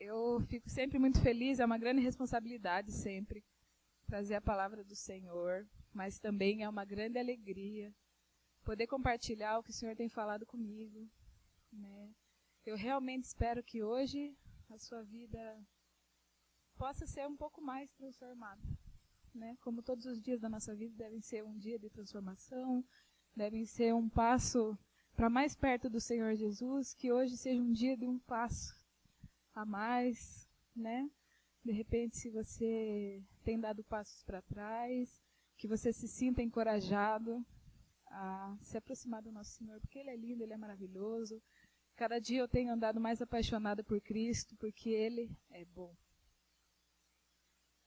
eu fico sempre muito feliz, é uma grande responsabilidade sempre trazer a palavra do Senhor, mas também é uma grande alegria poder compartilhar o que o Senhor tem falado comigo, né? Eu realmente espero que hoje a sua vida possa ser um pouco mais transformada, né? Como todos os dias da nossa vida devem ser um dia de transformação, devem ser um passo para mais perto do Senhor Jesus, que hoje seja um dia de um passo a mais, né? De repente, se você tem dado passos para trás, que você se sinta encorajado a se aproximar do nosso Senhor, porque Ele é lindo, Ele é maravilhoso. Cada dia eu tenho andado mais apaixonada por Cristo, porque Ele é bom.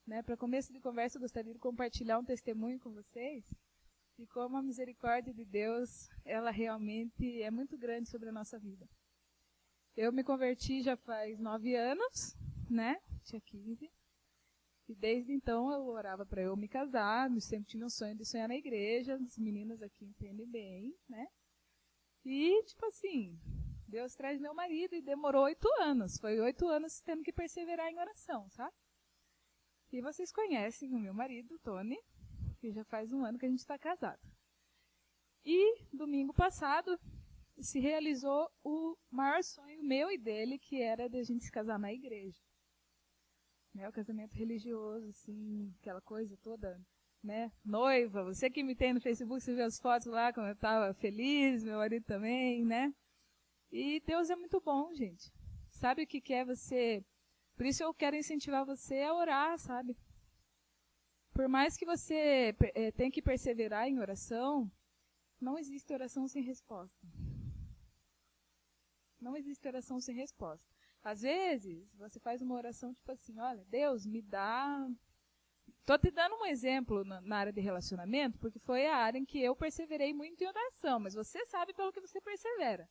Né, para começo de conversa, eu gostaria de compartilhar um testemunho com vocês de como a misericórdia de Deus, ela realmente é muito grande sobre a nossa vida. Eu me converti já faz nove anos, né? Tinha 15. E desde então eu orava para eu me casar, eu sempre tive um sonho de sonhar na igreja, as meninas aqui entendem bem, né? E, tipo assim, Deus traz meu marido e demorou oito anos. Foi oito anos tendo que perseverar em oração, sabe? E vocês conhecem o meu marido, Tony, que já faz um ano que a gente está casado. E domingo passado se realizou o maior sonho meu e dele, que era de a gente se casar na igreja. Né, o casamento religioso, assim, aquela coisa toda, né? Noiva, você que me tem no Facebook, você vê as fotos lá, como eu estava feliz, meu marido também, né? E Deus é muito bom, gente. Sabe o que, que é você por isso eu quero incentivar você a orar, sabe? Por mais que você é, tenha que perseverar em oração, não existe oração sem resposta. Não existe oração sem resposta. Às vezes, você faz uma oração tipo assim, olha, Deus, me dá... Tô te dando um exemplo na, na área de relacionamento, porque foi a área em que eu perseverei muito em oração, mas você sabe pelo que você persevera.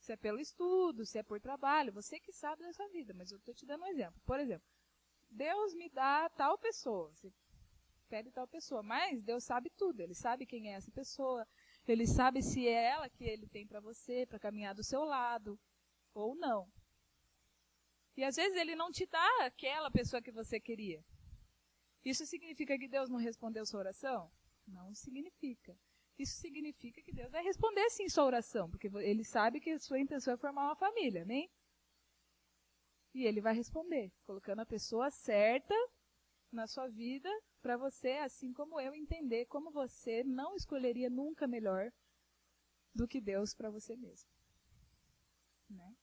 Se é pelo estudo, se é por trabalho, você que sabe da sua vida, mas eu estou te dando um exemplo. Por exemplo, Deus me dá tal pessoa, você pede tal pessoa, mas Deus sabe tudo, Ele sabe quem é essa pessoa, Ele sabe se é ela que Ele tem para você, para caminhar do seu lado, ou não. E às vezes Ele não te dá aquela pessoa que você queria. Isso significa que Deus não respondeu sua oração? Não significa isso significa que Deus vai responder sim sua oração, porque ele sabe que a sua intenção é formar uma família, amém? E ele vai responder, colocando a pessoa certa na sua vida para você, assim como eu, entender como você não escolheria nunca melhor do que Deus para você mesmo. Né?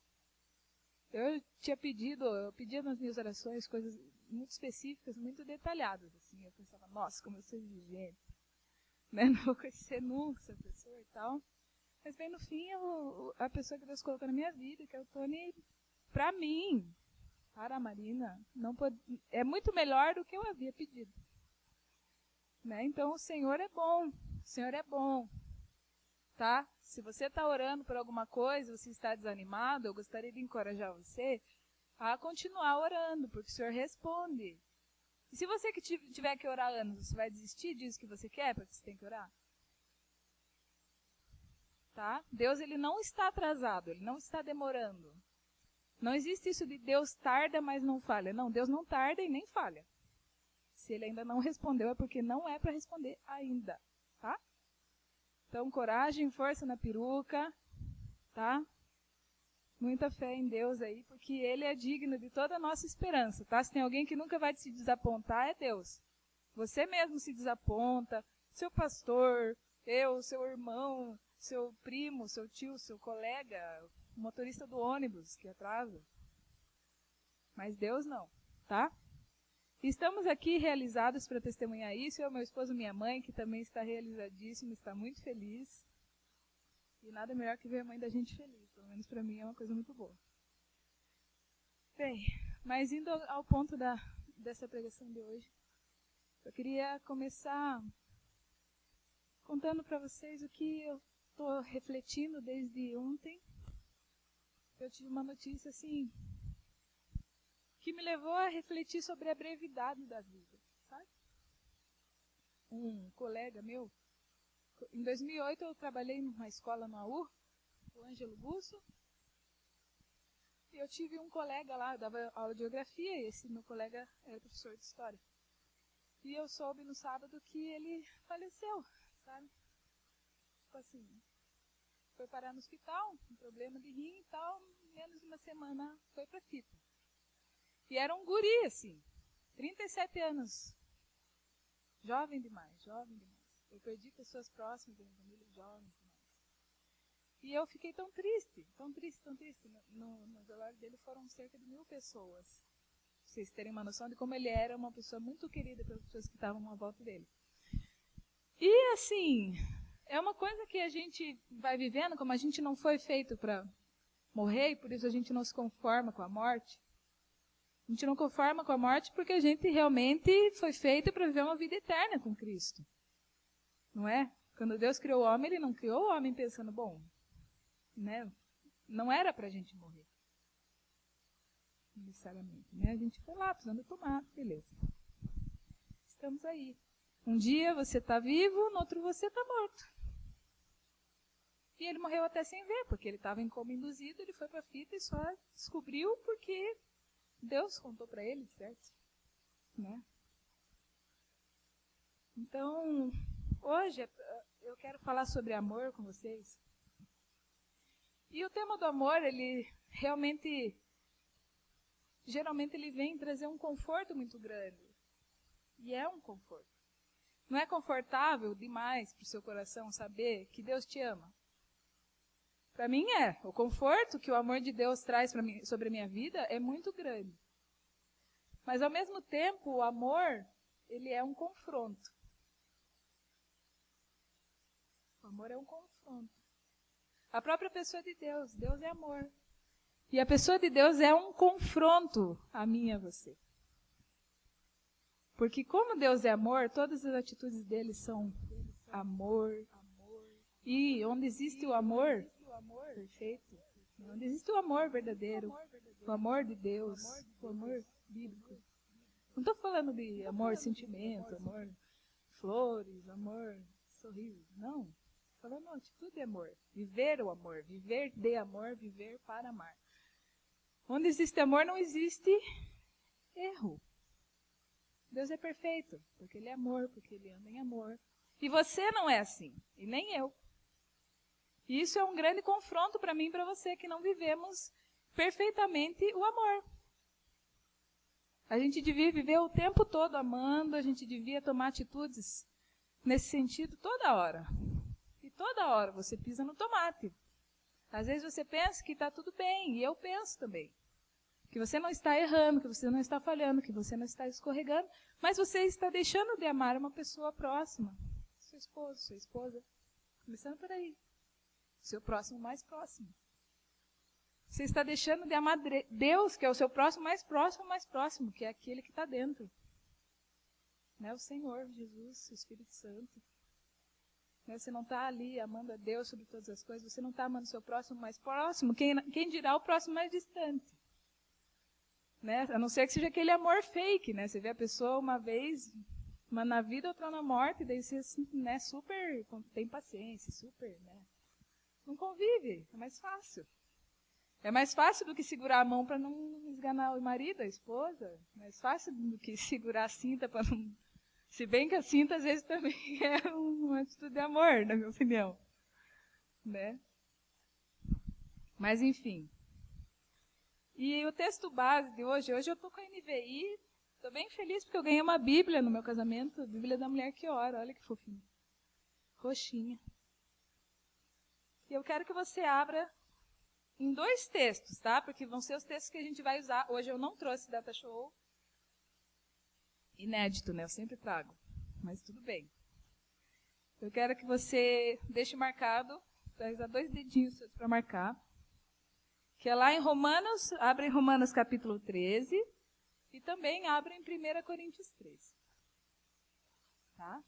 Eu tinha pedido, eu pedia nas minhas orações coisas muito específicas, muito detalhadas. Assim. Eu pensava, nossa, como eu sou exigente né? Não vou conhecer nunca essa pessoa e tal. Mas bem no fim, eu, a pessoa que Deus colocou na minha vida, que é o Tony, pra mim, para a Marina, não pode, é muito melhor do que eu havia pedido. Né? Então o Senhor é bom, o Senhor é bom. Tá? Se você está orando por alguma coisa, você está desanimado, eu gostaria de encorajar você a continuar orando, porque o Senhor responde. E se você que tiver que orar anos, você vai desistir disso que você quer para que você tem que orar? Tá? Deus ele não está atrasado, ele não está demorando. Não existe isso de Deus tarda, mas não falha. Não, Deus não tarda e nem falha. Se ele ainda não respondeu é porque não é para responder ainda, tá? Então, coragem, força na peruca, tá? muita fé em Deus aí, porque Ele é digno de toda a nossa esperança, tá? Se tem alguém que nunca vai se desapontar, é Deus. Você mesmo se desaponta, seu pastor, eu, seu irmão, seu primo, seu tio, seu colega, o motorista do ônibus que atrasa. Mas Deus não, tá? Estamos aqui realizados para testemunhar isso. Eu, meu esposo minha mãe, que também está realizadíssimo, está muito feliz. E nada melhor que ver a mãe da gente feliz. Pelo menos para mim é uma coisa muito boa. Bem, mas indo ao ponto da, dessa pregação de hoje, eu queria começar contando para vocês o que eu estou refletindo desde ontem. Eu tive uma notícia assim que me levou a refletir sobre a brevidade da vida, sabe? Um colega meu em 2008 eu trabalhei numa escola no AU, o Ângelo Busso. E eu tive um colega lá, eu dava aula de geografia, e esse meu colega era professor de história. E eu soube no sábado que ele faleceu, sabe? Tipo assim, foi parar no hospital, um problema de rim e tal, menos de uma semana foi pra fita. E era um guri, assim, 37 anos. Jovem demais, jovem demais. Eu perdi pessoas próximas da minha família, jovens demais. E eu fiquei tão triste, tão triste, tão triste. No, no velório dele foram cerca de mil pessoas. Pra vocês terem uma noção de como ele era uma pessoa muito querida pelas pessoas que estavam à volta dele. E assim, é uma coisa que a gente vai vivendo, como a gente não foi feito para morrer, e por isso a gente não se conforma com a morte. A gente não conforma com a morte porque a gente realmente foi feito para viver uma vida eterna com Cristo. Não é? Quando Deus criou o homem, ele não criou o homem pensando, bom, né? Não era para a gente morrer. Necessariamente. Né? A gente foi lá, precisando tomar, beleza. Estamos aí. Um dia você está vivo, no outro você está morto. E ele morreu até sem ver, porque ele estava em coma induzido, ele foi para a fita e só descobriu porque Deus contou para ele, certo? Né? Então, hoje eu quero falar sobre amor com vocês. E o tema do amor, ele realmente, geralmente ele vem trazer um conforto muito grande. E é um conforto. Não é confortável demais para o seu coração saber que Deus te ama. Para mim é. O conforto que o amor de Deus traz mim, sobre a minha vida é muito grande. Mas ao mesmo tempo, o amor, ele é um confronto. O amor é um confronto. A própria pessoa de Deus, Deus é amor. E a pessoa de Deus é um confronto a mim e a você. Porque como Deus é amor, todas as atitudes dele são amor. E onde existe o amor, perfeito. Onde existe o amor verdadeiro, o amor de Deus, o amor bíblico. Não estou falando de amor, sentimento, amor, flores, amor, sorriso. Não. Falando atitude de amor. Viver o amor. Viver de amor, viver para amar. Onde existe amor, não existe erro. Deus é perfeito, porque Ele é amor, porque Ele anda em amor. E você não é assim, e nem eu. E isso é um grande confronto para mim e para você, que não vivemos perfeitamente o amor. A gente devia viver o tempo todo amando, a gente devia tomar atitudes nesse sentido toda hora. E toda hora você pisa no tomate. Às vezes você pensa que está tudo bem, e eu penso também. Que você não está errando, que você não está falhando, que você não está escorregando, mas você está deixando de amar uma pessoa próxima. Seu esposo, sua esposa. Começando por aí. Seu próximo mais próximo. Você está deixando de amar Deus, que é o seu próximo mais próximo, mais próximo, que é aquele que está dentro. Né? O Senhor, Jesus, o Espírito Santo. Né? Você não está ali amando a Deus sobre todas as coisas, você não está amando o seu próximo mais próximo, quem, quem dirá o próximo mais distante. Né? A não ser que seja aquele amor fake, né? Você vê a pessoa uma vez, uma na vida, outra na morte, daí você né, super tem paciência, super, né? Não convive, é mais fácil. É mais fácil do que segurar a mão para não esganar o marido, a esposa. É mais fácil do que segurar a cinta para não. Se bem que a cinta às vezes também é uma atitude de amor, na minha opinião. Né? Mas enfim. E o texto base de hoje, hoje eu estou com a NVI, estou bem feliz porque eu ganhei uma Bíblia no meu casamento, Bíblia da Mulher que Ora, olha que fofinho. Roxinha. E eu quero que você abra em dois textos, tá? Porque vão ser os textos que a gente vai usar. Hoje eu não trouxe data show. Inédito, né? Eu sempre trago. Mas tudo bem. Eu quero que você deixe marcado, vai usar dois dedinhos para marcar. Que é lá em Romanos, abre em Romanos capítulo 13 e também abre em 1 Coríntios 13. Tá?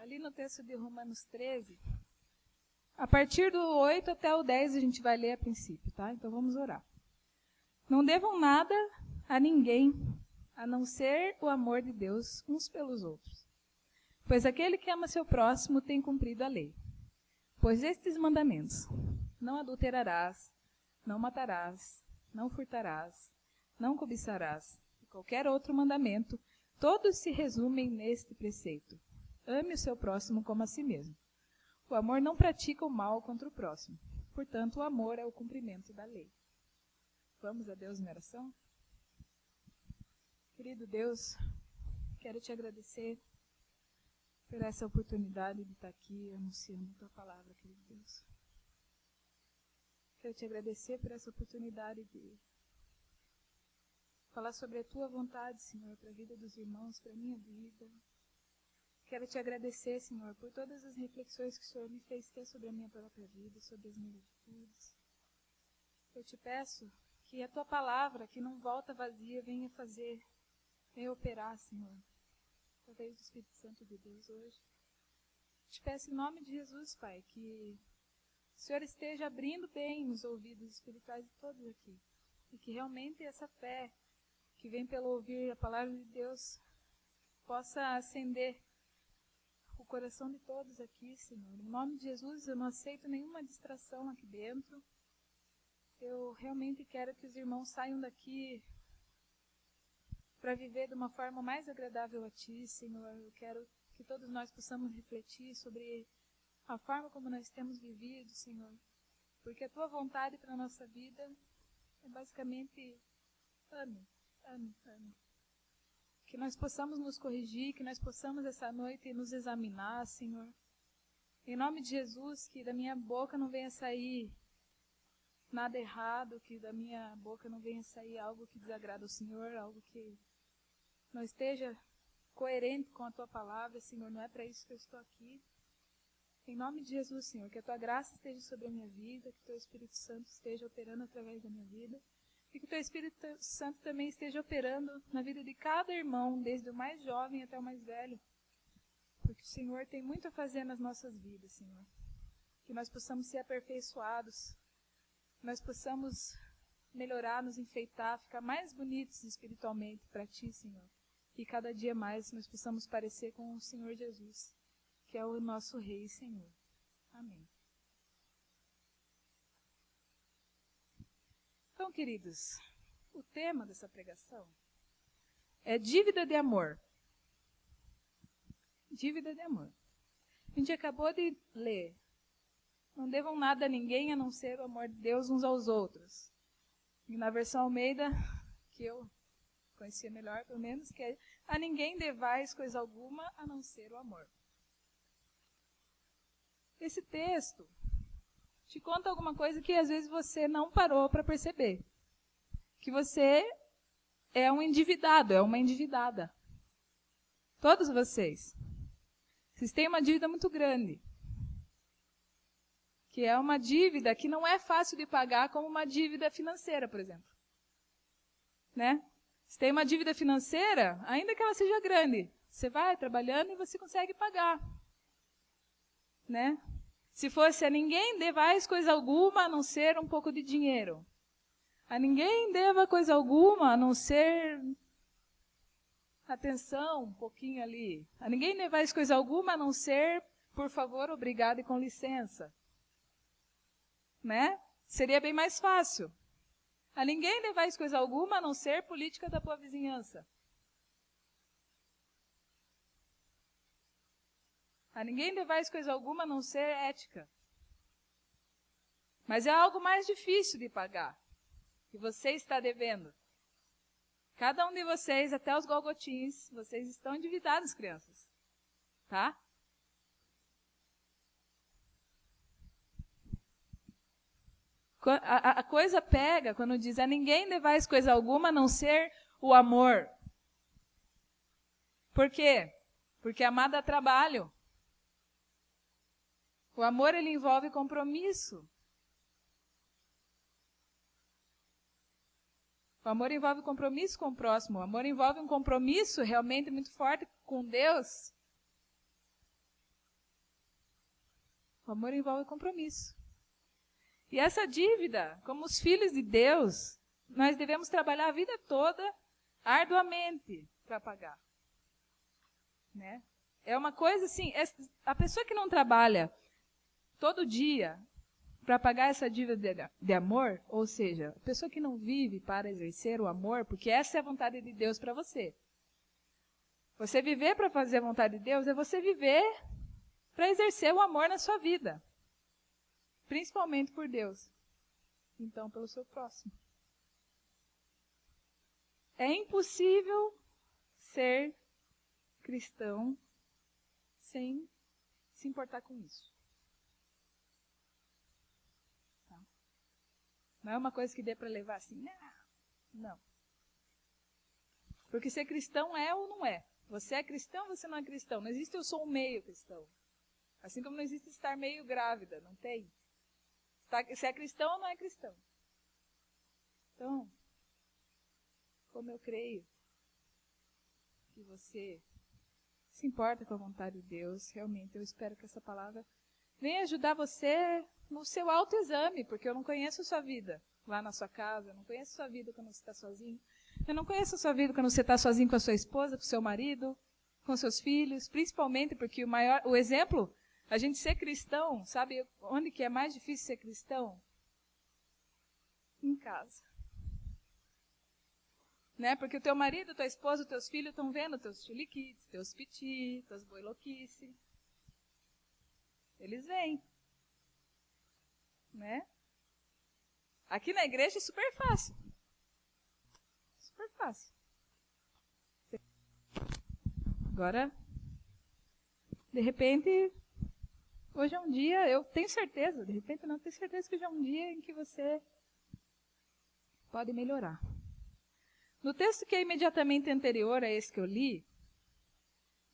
Ali no texto de Romanos 13, a partir do 8 até o 10 a gente vai ler a princípio, tá? Então vamos orar. Não devam nada a ninguém, a não ser o amor de Deus uns pelos outros. Pois aquele que ama seu próximo tem cumprido a lei. Pois estes mandamentos: não adulterarás, não matarás, não furtarás, não cobiçarás, e qualquer outro mandamento, todos se resumem neste preceito: ame o seu próximo como a si mesmo. O amor não pratica o mal contra o próximo. Portanto, o amor é o cumprimento da lei. Vamos a Deus em oração? Querido Deus, quero te agradecer por essa oportunidade de estar aqui anunciando a tua palavra, querido Deus. Quero te agradecer por essa oportunidade de falar sobre a tua vontade, Senhor, para a vida dos irmãos, para a minha vida. Quero te agradecer, Senhor, por todas as reflexões que o Senhor me fez ter sobre a minha própria vida, sobre as minhas atitudes. Eu te peço que a tua palavra, que não volta vazia, venha fazer, venha operar, Senhor, através do Espírito Santo de Deus hoje. Te peço em nome de Jesus, Pai, que o Senhor esteja abrindo bem os ouvidos espirituais de todos aqui. E que realmente essa fé que vem pelo ouvir a palavra de Deus possa acender o coração de todos aqui, Senhor. Em nome de Jesus, eu não aceito nenhuma distração aqui dentro. Eu realmente quero que os irmãos saiam daqui para viver de uma forma mais agradável a Ti, Senhor. Eu quero que todos nós possamos refletir sobre a forma como nós temos vivido, Senhor. Porque a Tua vontade para a nossa vida é basicamente ame, ame, ame. Que nós possamos nos corrigir, que nós possamos essa noite nos examinar, Senhor. Em nome de Jesus, que da minha boca não venha sair nada errado, que da minha boca não venha sair algo que desagrada o Senhor, algo que não esteja coerente com a tua palavra, Senhor, não é para isso que eu estou aqui. Em nome de Jesus, Senhor, que a tua graça esteja sobre a minha vida, que o teu Espírito Santo esteja operando através da minha vida e que o teu Espírito Santo também esteja operando na vida de cada irmão, desde o mais jovem até o mais velho. Porque o Senhor tem muito a fazer nas nossas vidas, Senhor. Que nós possamos ser aperfeiçoados, que nós possamos melhorar, nos enfeitar, ficar mais bonitos espiritualmente para Ti, Senhor e cada dia mais nós possamos parecer com o Senhor Jesus, que é o nosso Rei Senhor. Amém. Então, queridos, o tema dessa pregação é dívida de amor. Dívida de amor. A gente acabou de ler. Não devam nada a ninguém a não ser o amor de Deus uns aos outros. E na versão Almeida, que eu conhecia melhor, pelo menos, que é a ninguém devais coisa alguma a não ser o amor. Esse texto te conta alguma coisa que às vezes você não parou para perceber. Que você é um endividado, é uma endividada. Todos vocês. Vocês têm uma dívida muito grande. Que é uma dívida que não é fácil de pagar como uma dívida financeira, por exemplo. Né? Se tem uma dívida financeira, ainda que ela seja grande, você vai trabalhando e você consegue pagar. Né? Se fosse a ninguém devais coisa alguma a não ser um pouco de dinheiro. A ninguém deva coisa alguma a não ser atenção, um pouquinho ali. A ninguém devais coisa alguma a não ser, por favor, obrigado e com licença. Né? Seria bem mais fácil. A ninguém devais coisa alguma a não ser política da tua vizinhança. A ninguém devais coisa alguma a não ser ética. Mas é algo mais difícil de pagar, que você está devendo. Cada um de vocês, até os golgotins, vocês estão endividados, crianças. Tá? A, a coisa pega quando diz a ninguém devais coisa alguma a não ser o amor. Por quê? Porque amar dá trabalho. O amor ele envolve compromisso. O amor envolve compromisso com o próximo. O amor envolve um compromisso realmente muito forte com Deus. O amor envolve compromisso. E essa dívida, como os filhos de Deus, nós devemos trabalhar a vida toda arduamente para pagar. Né? É uma coisa assim, é, a pessoa que não trabalha todo dia para pagar essa dívida de, amor, ou seja, a pessoa que não vive para exercer o amor, porque essa é a vontade de Deus para você. Você viver para fazer a vontade de Deus é você viver para exercer o amor na sua vida. Principalmente por Deus. Então, pelo seu próximo. É impossível ser cristão sem se importar com isso. Não é uma coisa que dê para levar assim, não. Não. Porque ser cristão é ou não é. Você é cristão você não é cristão? Não existe eu sou um meio cristão. Assim como não existe estar meio grávida, não tem. Se é cristão ou não é cristão. Então, como eu creio que você se importa com a vontade de Deus, realmente eu espero que essa palavra venha ajudar você no seu autoexame, porque eu não conheço a sua vida lá na sua casa, eu não conheço a sua vida quando você está sozinho, eu não conheço a sua vida quando você está sozinho com a sua esposa, com o seu marido, com seus filhos, principalmente porque o maior, o exemplo, a gente ser cristão, sabe onde que é mais difícil ser cristão? Em casa né? Porque o teu marido, tua esposa, teus filhos estão vendo teus chuliquites, teus piti, tuas boiloquice. Eles vêm. Né? Aqui na igreja é super fácil. Super fácil. Agora, de repente, hoje é um dia, eu tenho certeza, de repente não tenho certeza que hoje é um dia em que você pode melhorar. No texto que é imediatamente anterior a esse que eu li,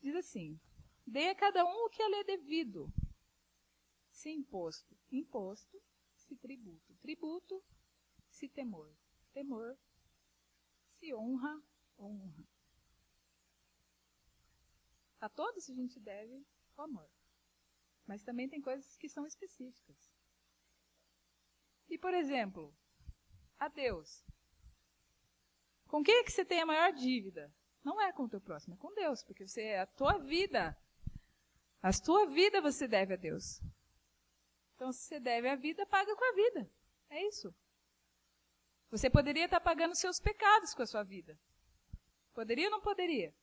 diz assim: Dê a cada um o que a lei é devido. Se imposto, imposto, se tributo, tributo, se temor, temor, se honra, honra. A todos a gente deve o amor. Mas também tem coisas que são específicas. E, por exemplo, a Deus. Com quem é que você tem a maior dívida? Não é com o teu próximo, é com Deus, porque você é a tua vida. A tua vida você deve a Deus. Então, se você deve a vida, paga com a vida. É isso. Você poderia estar pagando seus pecados com a sua vida. Poderia ou não poderia?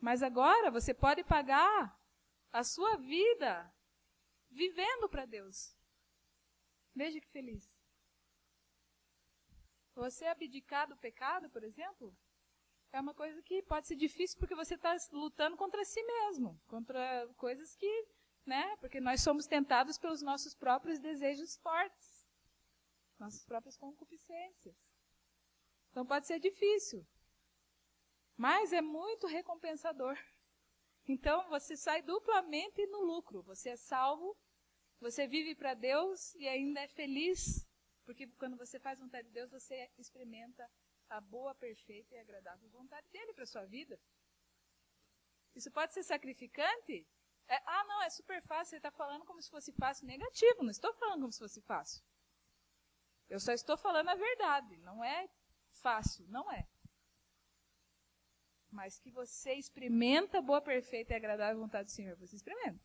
Mas agora você pode pagar a sua vida vivendo para Deus. Veja que feliz. Você abdicar do pecado, por exemplo, é uma coisa que pode ser difícil porque você está lutando contra si mesmo, contra coisas que, né? Porque nós somos tentados pelos nossos próprios desejos fortes, nossas próprias concupiscências. Então pode ser difícil, mas é muito recompensador. Então você sai duplamente no lucro. Você é salvo, você vive para Deus e ainda é feliz porque quando você faz vontade de Deus, você experimenta a boa, perfeita e agradável vontade dele para sua vida. Isso pode ser sacrificante? É, ah, não, é super fácil. Você está falando como se fosse fácil. Negativo, não estou falando como se fosse fácil. Eu só estou falando a verdade. Não é fácil, não é. Mas que você experimenta a boa, perfeita e agradável vontade do Senhor. Você experimenta.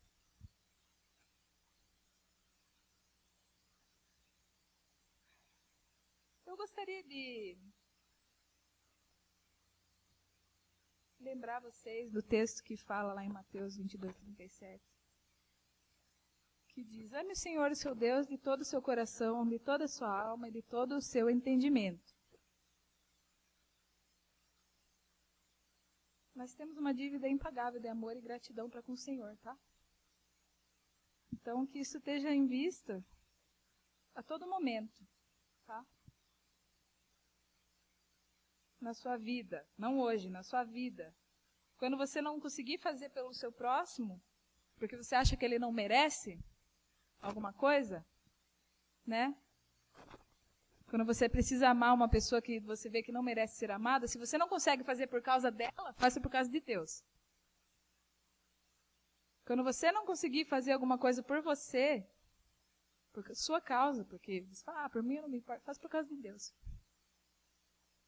Eu gostaria de lembrar vocês do texto que fala lá em Mateus 22, 37. Que diz: Ame o Senhor, o seu Deus, de todo o seu coração, de toda a sua alma e de todo o seu entendimento. Nós temos uma dívida impagável de amor e gratidão para com o Senhor, tá? Então, que isso esteja em vista a todo momento, tá? Na sua vida, não hoje, na sua vida. Quando você não conseguir fazer pelo seu próximo, porque você acha que ele não merece alguma coisa, né? Quando você precisa amar uma pessoa que você vê que não merece ser amada, se você não consegue fazer por causa dela, faça por causa de Deus. Quando você não conseguir fazer alguma coisa por você, por sua causa, porque você fala, ah, por mim eu não me importo, faz por causa de Deus.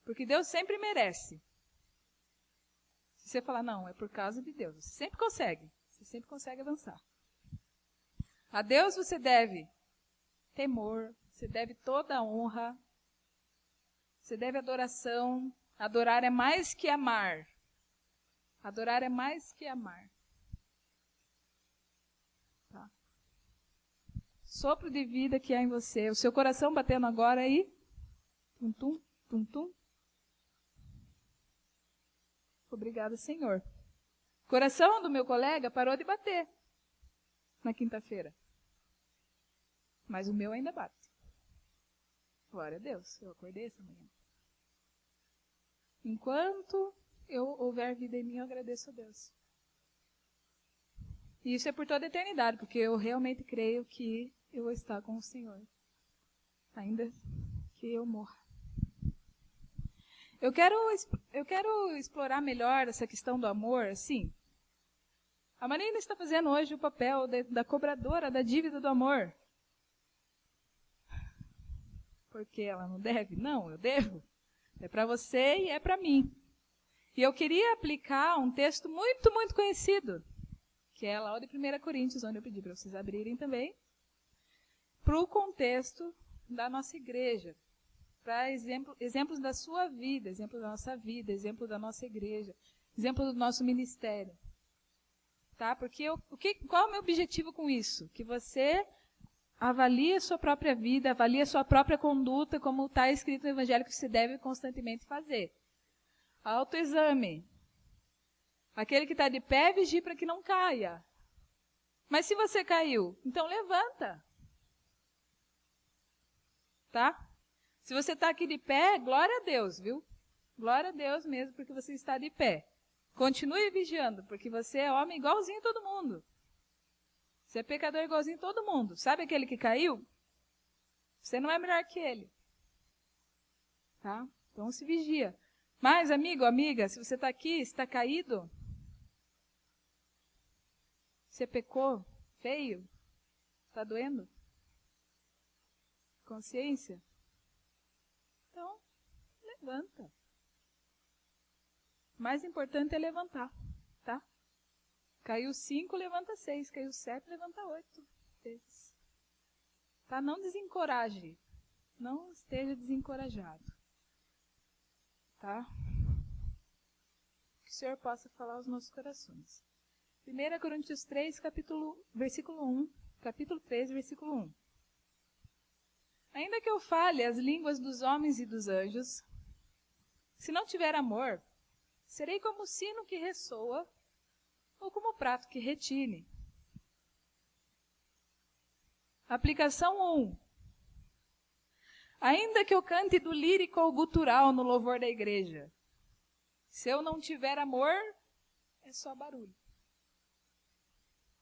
Porque Deus sempre merece. Se você falar, não, é por causa de Deus, você sempre consegue. Você sempre consegue avançar. A Deus você deve temor, você deve toda a honra, você deve adoração. Adorar é mais que amar. Adorar é mais que amar. Tá. Sopro de vida que há em você. O seu coração batendo agora aí. Tum, tum, tum, tum. Obrigada, Senhor. O coração do meu colega parou de bater na quinta-feira. Mas o meu ainda bate. Glória a Deus, eu acordei essa manhã. Enquanto eu houver vida em mim, eu agradeço a Deus. E isso é por toda a eternidade, porque eu realmente creio que eu vou estar com o Senhor. Ainda que eu morra. Eu quero, eu quero explorar melhor essa questão do amor, assim. A Marina está fazendo hoje o papel de, da cobradora da dívida do amor. Porque ela não deve? Não, eu devo. É para você e é para mim. E eu queria aplicar um texto muito, muito conhecido, que é lá de 1 Coríntios, onde eu pedi para vocês abrirem também, para o contexto da nossa igreja para exemplo, exemplos da sua vida, exemplo da nossa vida, exemplo da nossa igreja, exemplo do nosso ministério. Tá? Porque eu, o que, qual é o meu objetivo com isso? Que você avalie a sua própria vida, avalie a sua própria conduta, como está escrito no Evangelho que você deve constantemente fazer. Autoexame. Aquele que está de pé, vigie para que não caia. Mas se você caiu, então levanta. Tá? Se você está aqui de pé, glória a Deus, viu? Glória a Deus mesmo, porque você está de pé. Continue vigiando, porque você é homem igualzinho a todo mundo. Você é pecador igualzinho a todo mundo. Sabe aquele que caiu? Você não é melhor que ele. Tá? Então se vigia. Mas, amigo, amiga, se você está aqui, está caído, você pecou feio, está doendo? Consciência? Então, levanta. O mais importante é levantar, tá? Caiu cinco, levanta seis. Caiu sete, levanta oito vezes. Tá? Não desencoraje. Não esteja desencorajado. Tá? Que o Senhor possa falar aos nossos corações. 1 Coríntios 3, capítulo, versículo 1. Capítulo 3, versículo 1. Ainda que eu fale as línguas dos homens e dos anjos, se não tiver amor, serei como o sino que ressoa ou como o prato que retine. Aplicação 1. Ainda que eu cante do lírico ao gutural no louvor da igreja, se eu não tiver amor, é só barulho.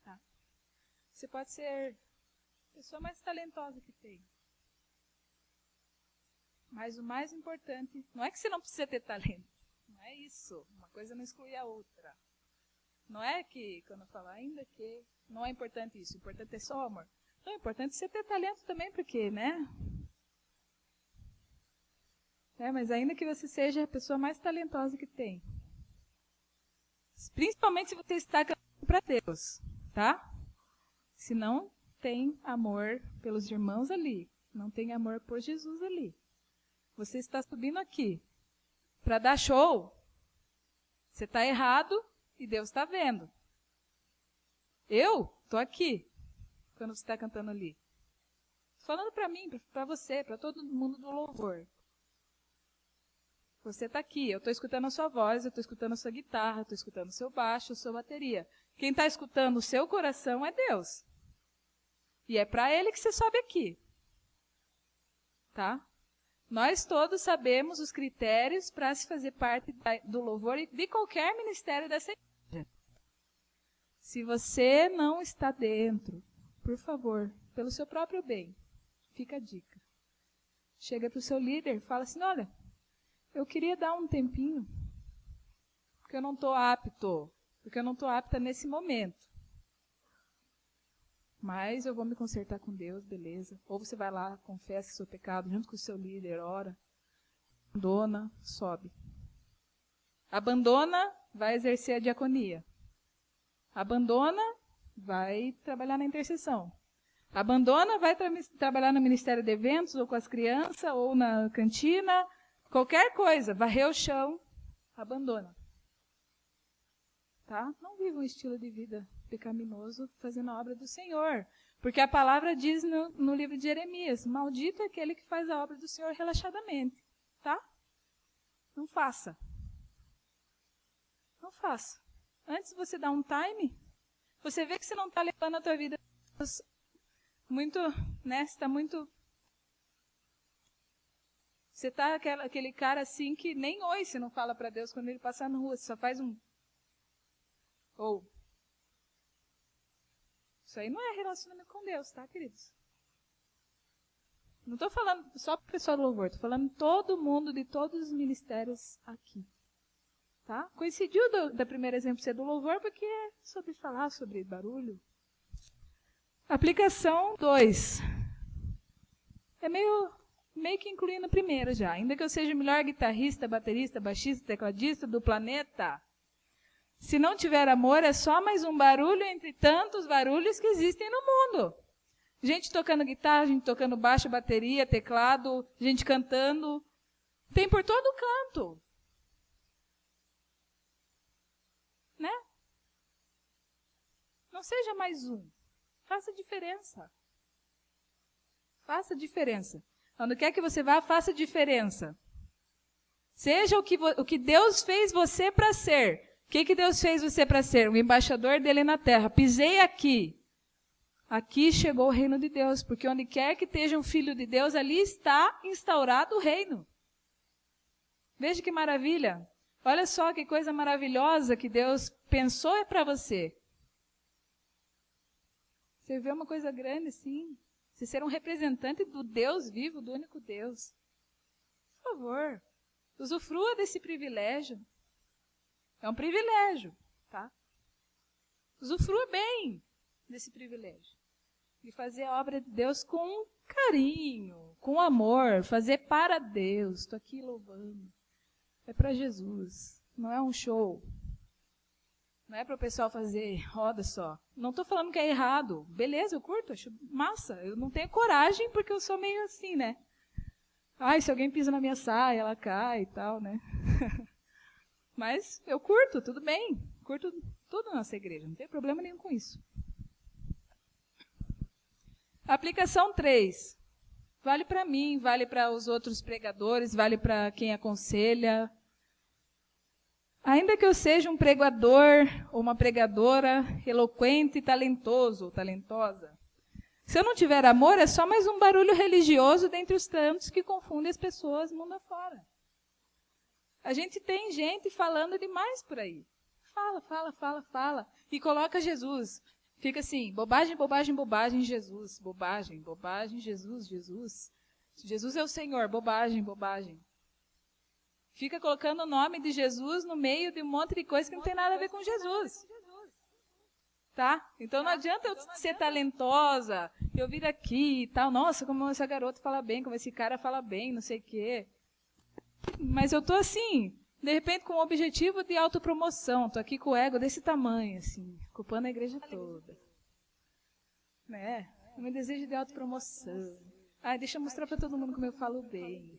Tá. Você pode ser a pessoa mais talentosa que tem. Mas o mais importante, não é que você não precisa ter talento. Não é isso. Uma coisa não exclui a outra. Não é que, quando eu falo ainda que, não é importante isso. O importante é só o amor. Não, é importante você ter talento também, porque, né? É, mas ainda que você seja a pessoa mais talentosa que tem. Principalmente se você está para Deus, tá? Se não tem amor pelos irmãos ali, não tem amor por Jesus ali. Você está subindo aqui para dar show. Você está errado e Deus está vendo. Eu estou aqui quando você está cantando ali. Falando para mim, para você, para todo mundo do louvor. Você está aqui, eu estou escutando a sua voz, eu estou escutando a sua guitarra, estou escutando o seu baixo, a sua bateria. Quem está escutando o seu coração é Deus. E é para Ele que você sobe aqui. Tá? Nós todos sabemos os critérios para se fazer parte do louvor de qualquer ministério dessa igreja. Se você não está dentro, por favor, pelo seu próprio bem, fica a dica. Chega para o seu líder, fala assim: olha, eu queria dar um tempinho, porque eu não estou apto, porque eu não estou apta nesse momento. Mas eu vou me consertar com Deus, beleza. Ou você vai lá, confessa seu pecado junto com o seu líder, ora. abandona, sobe. Abandona, vai exercer a diaconia. Abandona, vai trabalhar na intercessão. Abandona, vai tra trabalhar no Ministério de Eventos, ou com as crianças, ou na cantina, qualquer coisa. Varrer o chão, abandona. Tá? Não viva um estilo de vida pecaminoso fazendo a obra do Senhor. Porque a palavra diz no, no livro de Jeremias: Maldito é aquele que faz a obra do Senhor relaxadamente. Tá? Não faça. Não faça. Antes você dá um time, você vê que você não está levando a tua vida muito, né? Você está muito. Você está aquele cara assim que nem oi você não fala para Deus quando ele passar na rua, você só faz um. Ou. Isso aí não é relacionamento com Deus, tá, queridos? Não estou falando só para o pessoal do louvor, estou falando todo mundo de todos os ministérios aqui. Tá? Coincidiu do, da primeiro exemplo ser do louvor, porque é sobre falar sobre barulho. Aplicação 2. É meio, meio que incluindo a primeira já. Ainda que eu seja o melhor guitarrista, baterista, baixista, tecladista do planeta, se não tiver amor, é só mais um barulho entre tantos barulhos que existem no mundo. Gente tocando guitarra, gente tocando baixo, bateria, teclado, gente cantando. Tem por todo canto. Né? Não seja mais um. Faça diferença. Faça diferença. Onde quer que você vá, faça diferença. Seja o que, o que Deus fez você para ser. O que, que Deus fez você para ser? Um embaixador dele na terra. Pisei aqui. Aqui chegou o reino de Deus, porque onde quer que esteja um filho de Deus, ali está instaurado o reino. Veja que maravilha. Olha só que coisa maravilhosa que Deus pensou é para você. Você vê uma coisa grande assim. Você ser um representante do Deus vivo, do único Deus. Por favor, usufrua desse privilégio. É um privilégio, tá? Usufrua bem desse privilégio. De fazer a obra de Deus com carinho, com amor, fazer para Deus. Estou aqui louvando. É para Jesus. Não é um show. Não é para o pessoal fazer roda só. Não estou falando que é errado. Beleza, eu curto, acho massa. Eu não tenho coragem porque eu sou meio assim, né? Ai, se alguém pisa na minha saia, ela cai e tal, né? Mas eu curto, tudo bem. Curto tudo na nossa igreja, não tem problema nenhum com isso. Aplicação 3. Vale para mim, vale para os outros pregadores, vale para quem aconselha. Ainda que eu seja um pregador ou uma pregadora eloquente, talentoso ou talentosa, se eu não tiver amor, é só mais um barulho religioso dentre os tantos que confundem as pessoas mundo afora. A gente tem gente falando demais por aí. Fala, fala, fala, fala. E coloca Jesus. Fica assim, bobagem, bobagem, bobagem, Jesus. Bobagem, bobagem, Jesus, Jesus. Jesus é o Senhor, bobagem, bobagem. Fica colocando o nome de Jesus no meio de um monte de coisa que não tem nada a ver com Jesus. Tá? Então não adianta eu ser talentosa, eu vir aqui e tal. Nossa, como essa garota fala bem, como esse cara fala bem, não sei o quê. Mas eu tô assim, de repente com o objetivo de autopromoção. Tô aqui com o ego desse tamanho, assim, ocupando a igreja toda. Né? O meu desejo de autopromoção. Ah, deixa eu mostrar para todo mundo como eu falo bem.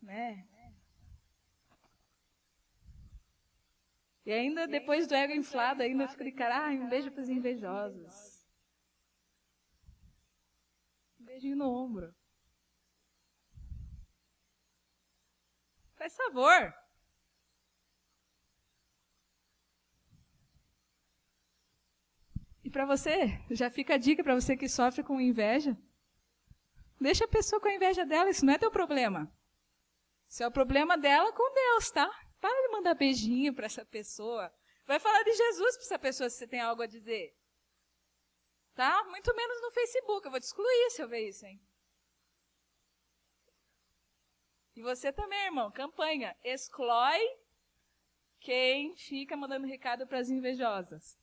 Né? E ainda depois do ego inflado, ainda eu fico de cara, ah, um beijo para os invejosos. Um beijinho no ombro. Faz favor. E para você, já fica a dica para você que sofre com inveja. Deixa a pessoa com a inveja dela, isso não é teu problema. Isso é o problema dela com Deus, tá? Para de mandar beijinho para essa pessoa. Vai falar de Jesus para essa pessoa se você tem algo a dizer. Tá? Muito menos no Facebook. Eu vou te excluir se eu ver isso, hein? E você também, irmão, campanha. Exclói quem fica mandando recado para as invejosas.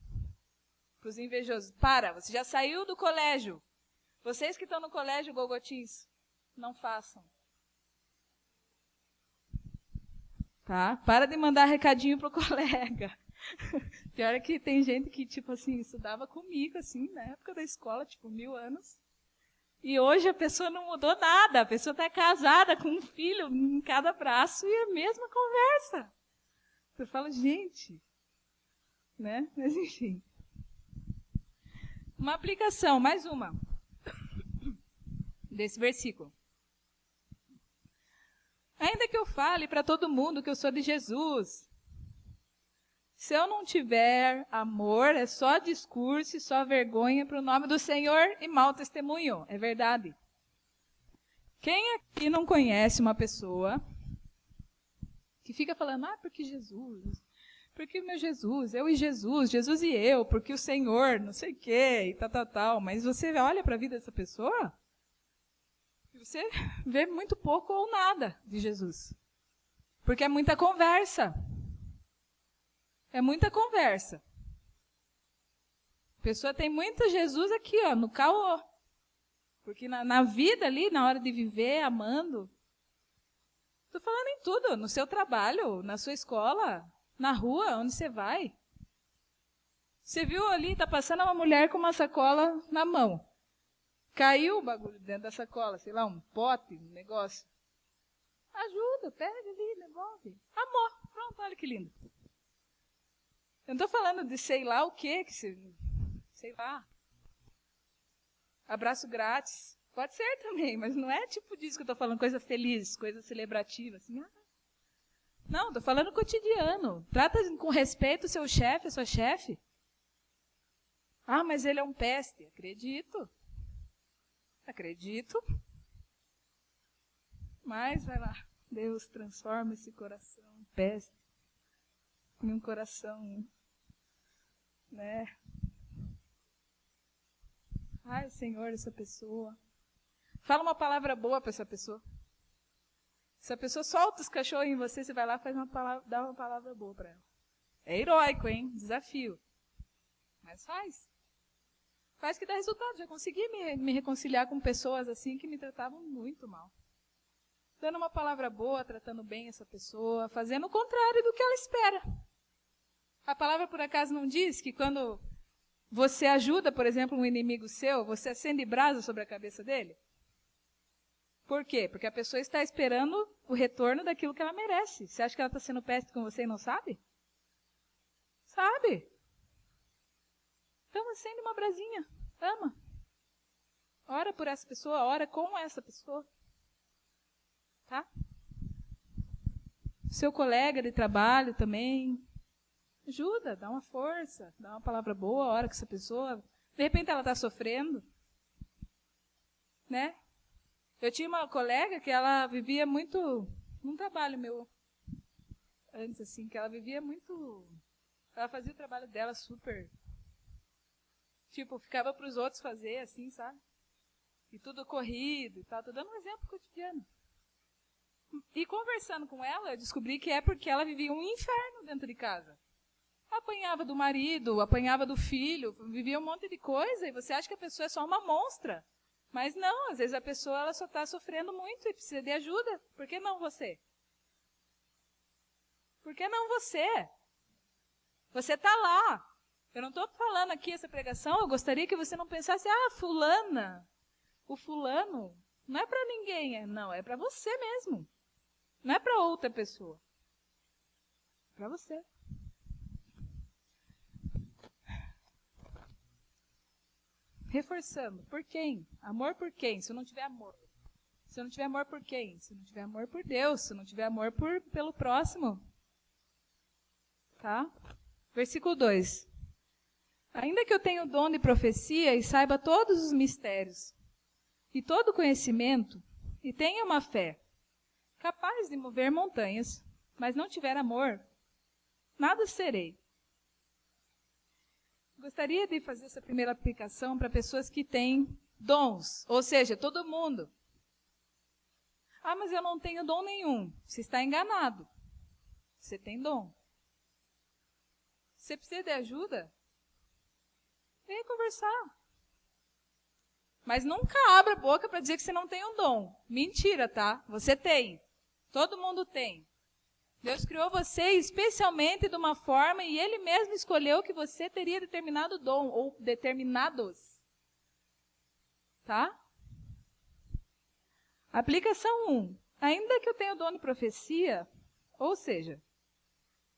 Para os invejosos. Para, você já saiu do colégio. Vocês que estão no colégio, Gogotins, não façam. Tá? Para de mandar recadinho pro colega. Pior é que tem gente que, tipo assim, estudava comigo, assim, na época da escola, tipo, mil anos. E hoje a pessoa não mudou nada. A pessoa está casada com um filho em cada braço e é a mesma conversa. Eu falo, gente, né? Mas enfim. Uma aplicação, mais uma, desse versículo. Ainda que eu fale para todo mundo que eu sou de Jesus, se eu não tiver amor, é só discurso e só vergonha para o nome do Senhor e mau testemunho. É verdade. Quem aqui não conhece uma pessoa que fica falando, ah, porque Jesus, porque meu Jesus, eu e Jesus, Jesus e eu, porque o Senhor, não sei o quê, e tal, tal, tal. Mas você olha para a vida dessa pessoa e você vê muito pouco ou nada de Jesus. Porque é muita conversa. É muita conversa. A pessoa tem muito Jesus aqui, ó, no caô. Porque na, na vida ali, na hora de viver, amando. Estou falando em tudo, no seu trabalho, na sua escola, na rua, onde você vai. Você viu ali, tá passando uma mulher com uma sacola na mão. Caiu o bagulho dentro da sacola, sei lá, um pote, um negócio. Ajuda, pega ali, devolve. Amor, pronto, olha que lindo. Eu não estou falando de sei lá o quê, que se, sei lá. Abraço grátis. Pode ser também, mas não é tipo disso que eu estou falando, coisa feliz, coisa celebrativa. Assim, ah. Não, estou falando cotidiano. Trata com respeito o seu chefe, a sua chefe. Ah, mas ele é um peste. Acredito. Acredito. Mas vai lá. Deus transforma esse coração peste em um coração né? Ai, Senhor, essa pessoa. Fala uma palavra boa para essa pessoa. Se a pessoa solta os cachorros em você, você vai lá faz uma palavra, dá uma palavra boa para ela. É heróico, hein? Desafio. Mas faz. Faz que dá resultado. Já consegui me, me reconciliar com pessoas assim que me tratavam muito mal. Dando uma palavra boa, tratando bem essa pessoa, fazendo o contrário do que ela espera. A palavra, por acaso, não diz que quando você ajuda, por exemplo, um inimigo seu, você acende brasa sobre a cabeça dele? Por quê? Porque a pessoa está esperando o retorno daquilo que ela merece. Você acha que ela está sendo peste com você e não sabe? Sabe. Então acende uma brasinha. Ama. Ora por essa pessoa, ora com essa pessoa. Tá? Seu colega de trabalho também, Ajuda, dá uma força, dá uma palavra boa a hora que essa pessoa. De repente ela está sofrendo. Né? Eu tinha uma colega que ela vivia muito. Num trabalho meu. Antes, assim, que ela vivia muito. Ela fazia o trabalho dela super. Tipo, ficava para os outros fazer, assim, sabe? E tudo corrido e tal. Tô dando um exemplo cotidiano. E conversando com ela, eu descobri que é porque ela vivia um inferno dentro de casa. Apanhava do marido, apanhava do filho, vivia um monte de coisa e você acha que a pessoa é só uma monstra. Mas não, às vezes a pessoa ela só está sofrendo muito e precisa de ajuda. Por que não você? Por que não você? Você está lá. Eu não estou falando aqui essa pregação, eu gostaria que você não pensasse, ah, fulana, o fulano, não é para ninguém, é, não, é para você mesmo. Não é para outra pessoa. É para você. Reforçando. Por quem? Amor por quem? Se eu não tiver amor. Se eu não tiver amor por quem? Se eu não tiver amor por Deus. Se eu não tiver amor por, pelo próximo. Tá? Versículo 2. Ainda que eu tenha o dom de profecia e saiba todos os mistérios, e todo conhecimento, e tenha uma fé capaz de mover montanhas, mas não tiver amor, nada serei. Gostaria de fazer essa primeira aplicação para pessoas que têm dons, ou seja, todo mundo. Ah, mas eu não tenho dom nenhum. Você está enganado. Você tem dom. Você precisa de ajuda? Venha conversar. Mas nunca abra a boca para dizer que você não tem um dom. Mentira, tá? Você tem. Todo mundo tem. Deus criou você especialmente de uma forma e Ele mesmo escolheu que você teria determinado dom ou determinados. Tá? Aplicação 1. Ainda que eu tenha o dom de profecia, ou seja,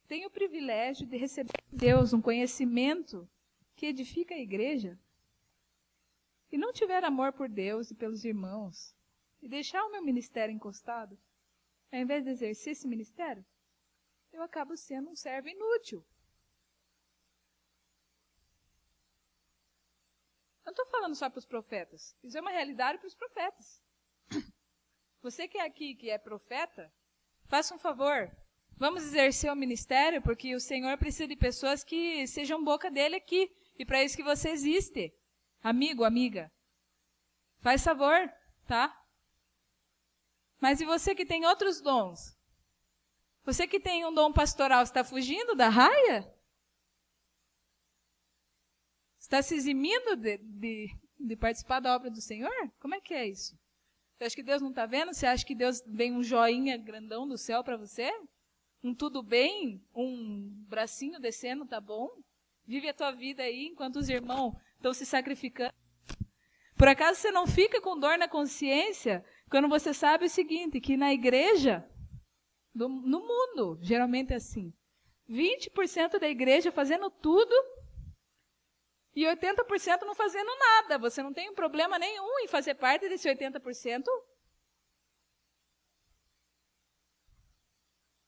tenho o privilégio de receber de Deus um conhecimento que edifica a igreja, e não tiver amor por Deus e pelos irmãos, e deixar o meu ministério encostado, ao invés de exercer esse ministério, eu acabo sendo um servo inútil. Eu não estou falando só para os profetas. Isso é uma realidade para os profetas. Você que é aqui, que é profeta, faça um favor. Vamos exercer o ministério, porque o Senhor precisa de pessoas que sejam boca dele aqui. E para isso que você existe. Amigo, amiga. Faz favor, tá? Mas e você que tem outros dons? Você que tem um dom pastoral, está fugindo da raia? Está se eximindo de, de, de, participar da obra do Senhor? Como é que é isso? Você acha que Deus não está vendo? Você acha que Deus vem um joinha grandão do céu para você? Um tudo bem? Um bracinho descendo, tá bom? Vive a tua vida aí enquanto os irmãos estão se sacrificando. Por acaso você não fica com dor na consciência quando você sabe o seguinte, que na igreja do, no mundo, geralmente é assim. 20% da igreja fazendo tudo e 80% não fazendo nada. Você não tem problema nenhum em fazer parte desse 80%?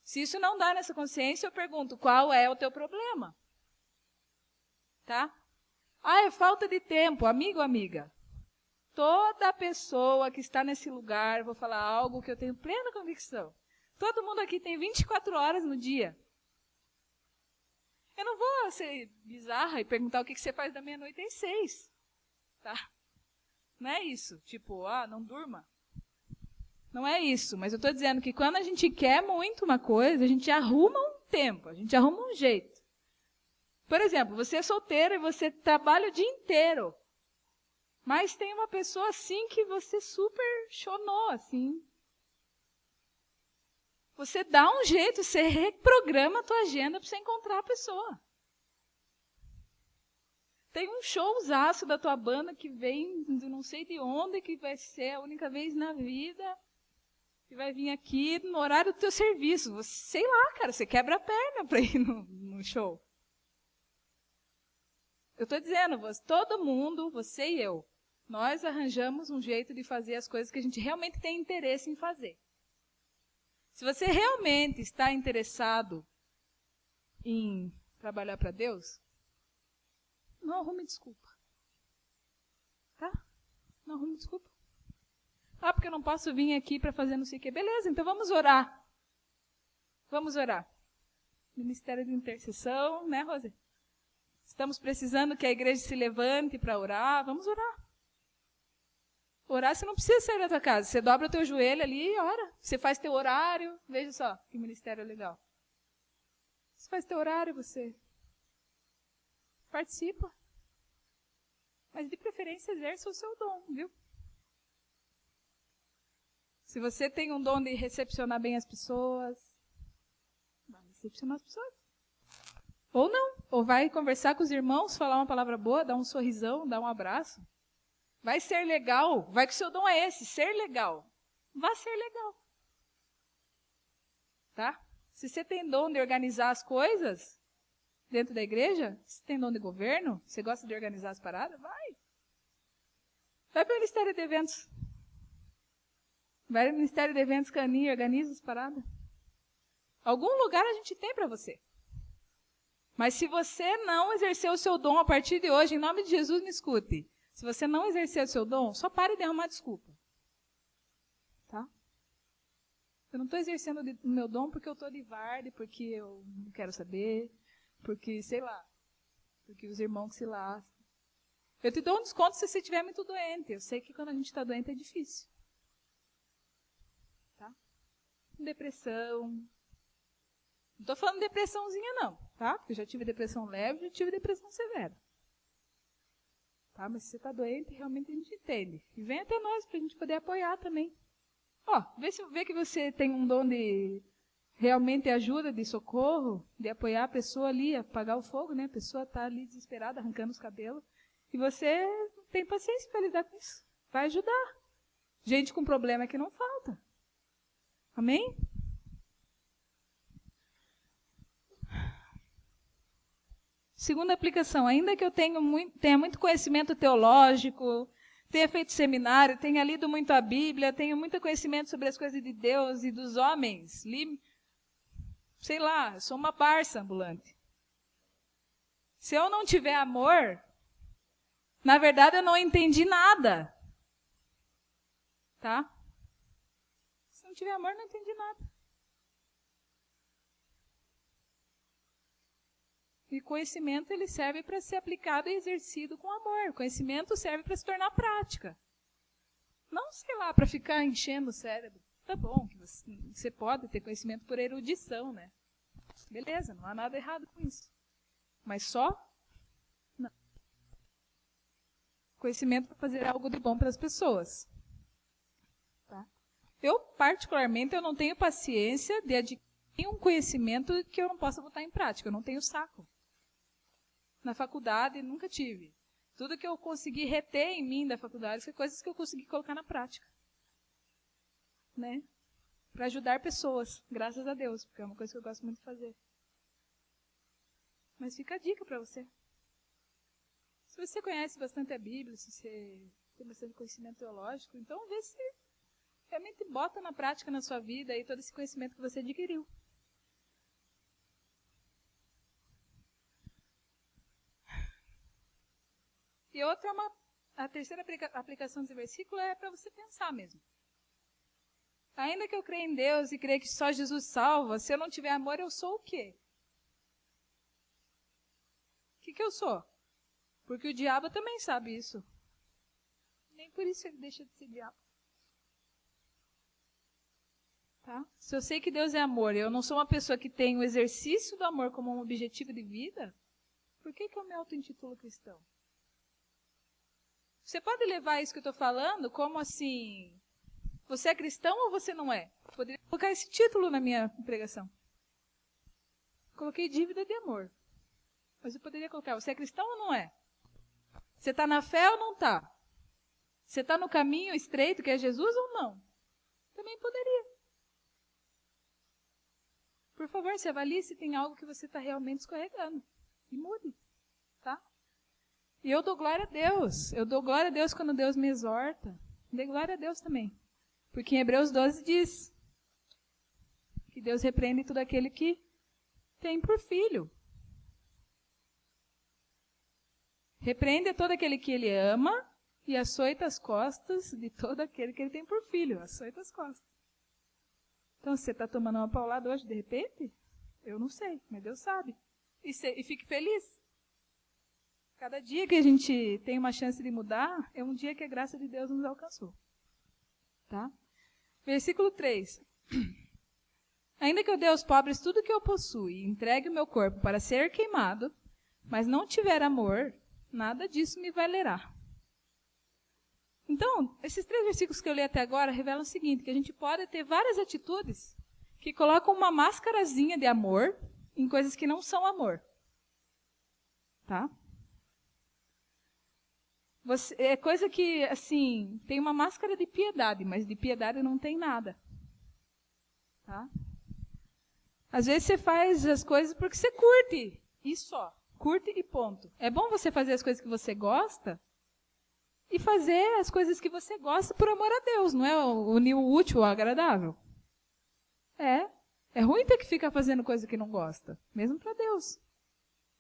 Se isso não dá nessa consciência, eu pergunto, qual é o teu problema? Tá? Ah, é falta de tempo, amigo, amiga. Toda pessoa que está nesse lugar, vou falar algo que eu tenho plena convicção. Todo mundo aqui tem 24 horas no dia. Eu não vou ser bizarra e perguntar o que você faz da meia-noite às seis. Tá? Não é isso. Tipo, ah, não durma. Não é isso. Mas eu estou dizendo que quando a gente quer muito uma coisa, a gente arruma um tempo, a gente arruma um jeito. Por exemplo, você é solteiro e você trabalha o dia inteiro. Mas tem uma pessoa assim que você super chonou, assim. Você dá um jeito, você reprograma a tua agenda para você encontrar a pessoa. Tem um showzaço da tua banda que vem de não sei de onde, que vai ser a única vez na vida, que vai vir aqui no horário do teu serviço. Você, sei lá, cara, você quebra a perna para ir no, no show. Eu estou dizendo, todo mundo, você e eu, nós arranjamos um jeito de fazer as coisas que a gente realmente tem interesse em fazer. Se você realmente está interessado em trabalhar para Deus, não arrume desculpa. Tá? Não arrume desculpa. Ah, porque eu não posso vir aqui para fazer não sei o quê. Beleza, então vamos orar. Vamos orar. Ministério de intercessão, né, Rose? Estamos precisando que a igreja se levante para orar. Vamos orar. Orar, você não precisa sair da tua casa. Você dobra o teu joelho ali e ora. Você faz teu horário. Veja só, que ministério legal. Você faz teu horário, você participa. Mas de preferência exerça o seu dom, viu? Se você tem um dom de recepcionar bem as pessoas, vai recepcionar as pessoas. Ou não. Ou vai conversar com os irmãos, falar uma palavra boa, dar um sorrisão, dar um abraço. Vai ser legal. Vai que o seu dom é esse, ser legal. Vai ser legal. Tá? Se você tem dom de organizar as coisas dentro da igreja, se tem dom de governo, você gosta de organizar as paradas, vai. Vai para o Ministério de Eventos. Vai para o Ministério de Eventos Caninho, organiza as paradas. Algum lugar a gente tem para você. Mas se você não exercer o seu dom a partir de hoje, em nome de Jesus, me escute. Se você não exercer o seu dom, só pare de arrumar desculpa. Tá? Eu não estou exercendo o meu dom porque eu estou de varde, porque eu não quero saber, porque, sei lá, porque os irmãos que se lascam. Eu te dou um desconto se você estiver muito doente. Eu sei que quando a gente está doente é difícil. Tá? Depressão. Não estou falando depressãozinha, não, tá? Porque eu já tive depressão leve, já tive depressão severa. Tá? Mas se você está doente, realmente a gente entende. E vem até nós para a gente poder apoiar também. Ó, vê, se, vê que você tem um dom de realmente ajuda, de socorro, de apoiar a pessoa ali, apagar o fogo, né? A pessoa está ali desesperada, arrancando os cabelos. E você tem paciência para lidar com isso. Vai ajudar. Gente com problema é que não falta. Amém? Segunda aplicação, ainda que eu tenha muito, tenha muito conhecimento teológico, tenha feito seminário, tenha lido muito a Bíblia, tenha muito conhecimento sobre as coisas de Deus e dos homens, li, sei lá, sou uma barça ambulante. Se eu não tiver amor, na verdade eu não entendi nada. Tá? Se não tiver amor, não entendi nada. E conhecimento ele serve para ser aplicado e exercido com amor. conhecimento serve para se tornar prática. Não, sei lá, para ficar enchendo o cérebro. Tá bom, você, pode ter conhecimento por erudição, né? Beleza, não há nada errado com isso. Mas só? Não. Conhecimento para fazer algo de bom para as pessoas. Tá? Eu, particularmente, eu não tenho paciência de adquirir um conhecimento que eu não possa botar em prática. Eu não tenho saco. Na faculdade, nunca tive. Tudo que eu consegui reter em mim da faculdade foi coisas que eu consegui colocar na prática. Né? Para ajudar pessoas, graças a Deus, porque é uma coisa que eu gosto muito de fazer. Mas fica a dica para você. Se você conhece bastante a Bíblia, se você tem bastante conhecimento teológico, então vê se realmente bota na prática na sua vida aí todo esse conhecimento que você adquiriu. E outra uma. A terceira aplica, aplicação desse versículo é para você pensar mesmo. Ainda que eu creia em Deus e creia que só Jesus salva, se eu não tiver amor, eu sou o quê? O que, que eu sou? Porque o diabo também sabe isso. Nem por isso ele deixa de ser diabo. Tá? Se eu sei que Deus é amor e eu não sou uma pessoa que tem o exercício do amor como um objetivo de vida, por que, que eu me auto-intitulo cristão? Você pode levar isso que eu estou falando como assim: você é cristão ou você não é? Poderia colocar esse título na minha pregação. Coloquei dívida de amor. Mas eu poderia colocar: você é cristão ou não é? Você está na fé ou não está? Você está no caminho estreito que é Jesus ou não? Também poderia. Por favor, se avalie se tem algo que você está realmente escorregando. E mude. E eu dou glória a Deus. Eu dou glória a Deus quando Deus me exorta. Dê glória a Deus também. Porque em Hebreus 12 diz que Deus repreende todo aquele que tem por filho. Repreende todo aquele que ele ama e açoita as costas de todo aquele que ele tem por filho. Açoita as costas. Então, você está tomando uma paulada hoje de repente? Eu não sei, mas Deus sabe. E, se, e fique feliz. Cada dia que a gente tem uma chance de mudar, é um dia que a graça de Deus nos alcançou. Tá? Versículo 3. Ainda que eu dê aos pobres tudo que eu possuo e entregue o meu corpo para ser queimado, mas não tiver amor, nada disso me valerá. Então, esses três versículos que eu li até agora revelam o seguinte, que a gente pode ter várias atitudes que colocam uma máscarazinha de amor em coisas que não são amor. Tá? Você, é coisa que, assim, tem uma máscara de piedade, mas de piedade não tem nada. Tá? Às vezes você faz as coisas porque você curte. E só. Curte e ponto. É bom você fazer as coisas que você gosta e fazer as coisas que você gosta por amor a Deus, não é unir o útil ao agradável. É. É ruim ter que ficar fazendo coisa que não gosta, mesmo para Deus.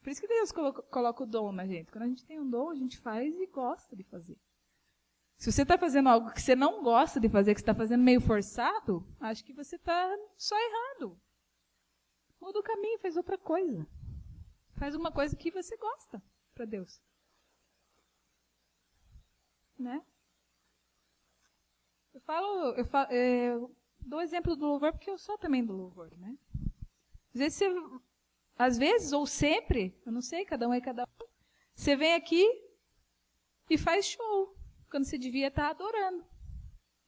Por isso que Deus coloca, coloca o dom na gente. Quando a gente tem um dom, a gente faz e gosta de fazer. Se você está fazendo algo que você não gosta de fazer, que você está fazendo meio forçado, acho que você está só errado. Muda o caminho, faz outra coisa. Faz uma coisa que você gosta para Deus. Né? Eu falo, eu, falo, é, dou exemplo do louvor porque eu sou também do louvor, né? Às vezes você às vezes, ou sempre, eu não sei, cada um é cada um. Você vem aqui e faz show, quando você devia estar adorando.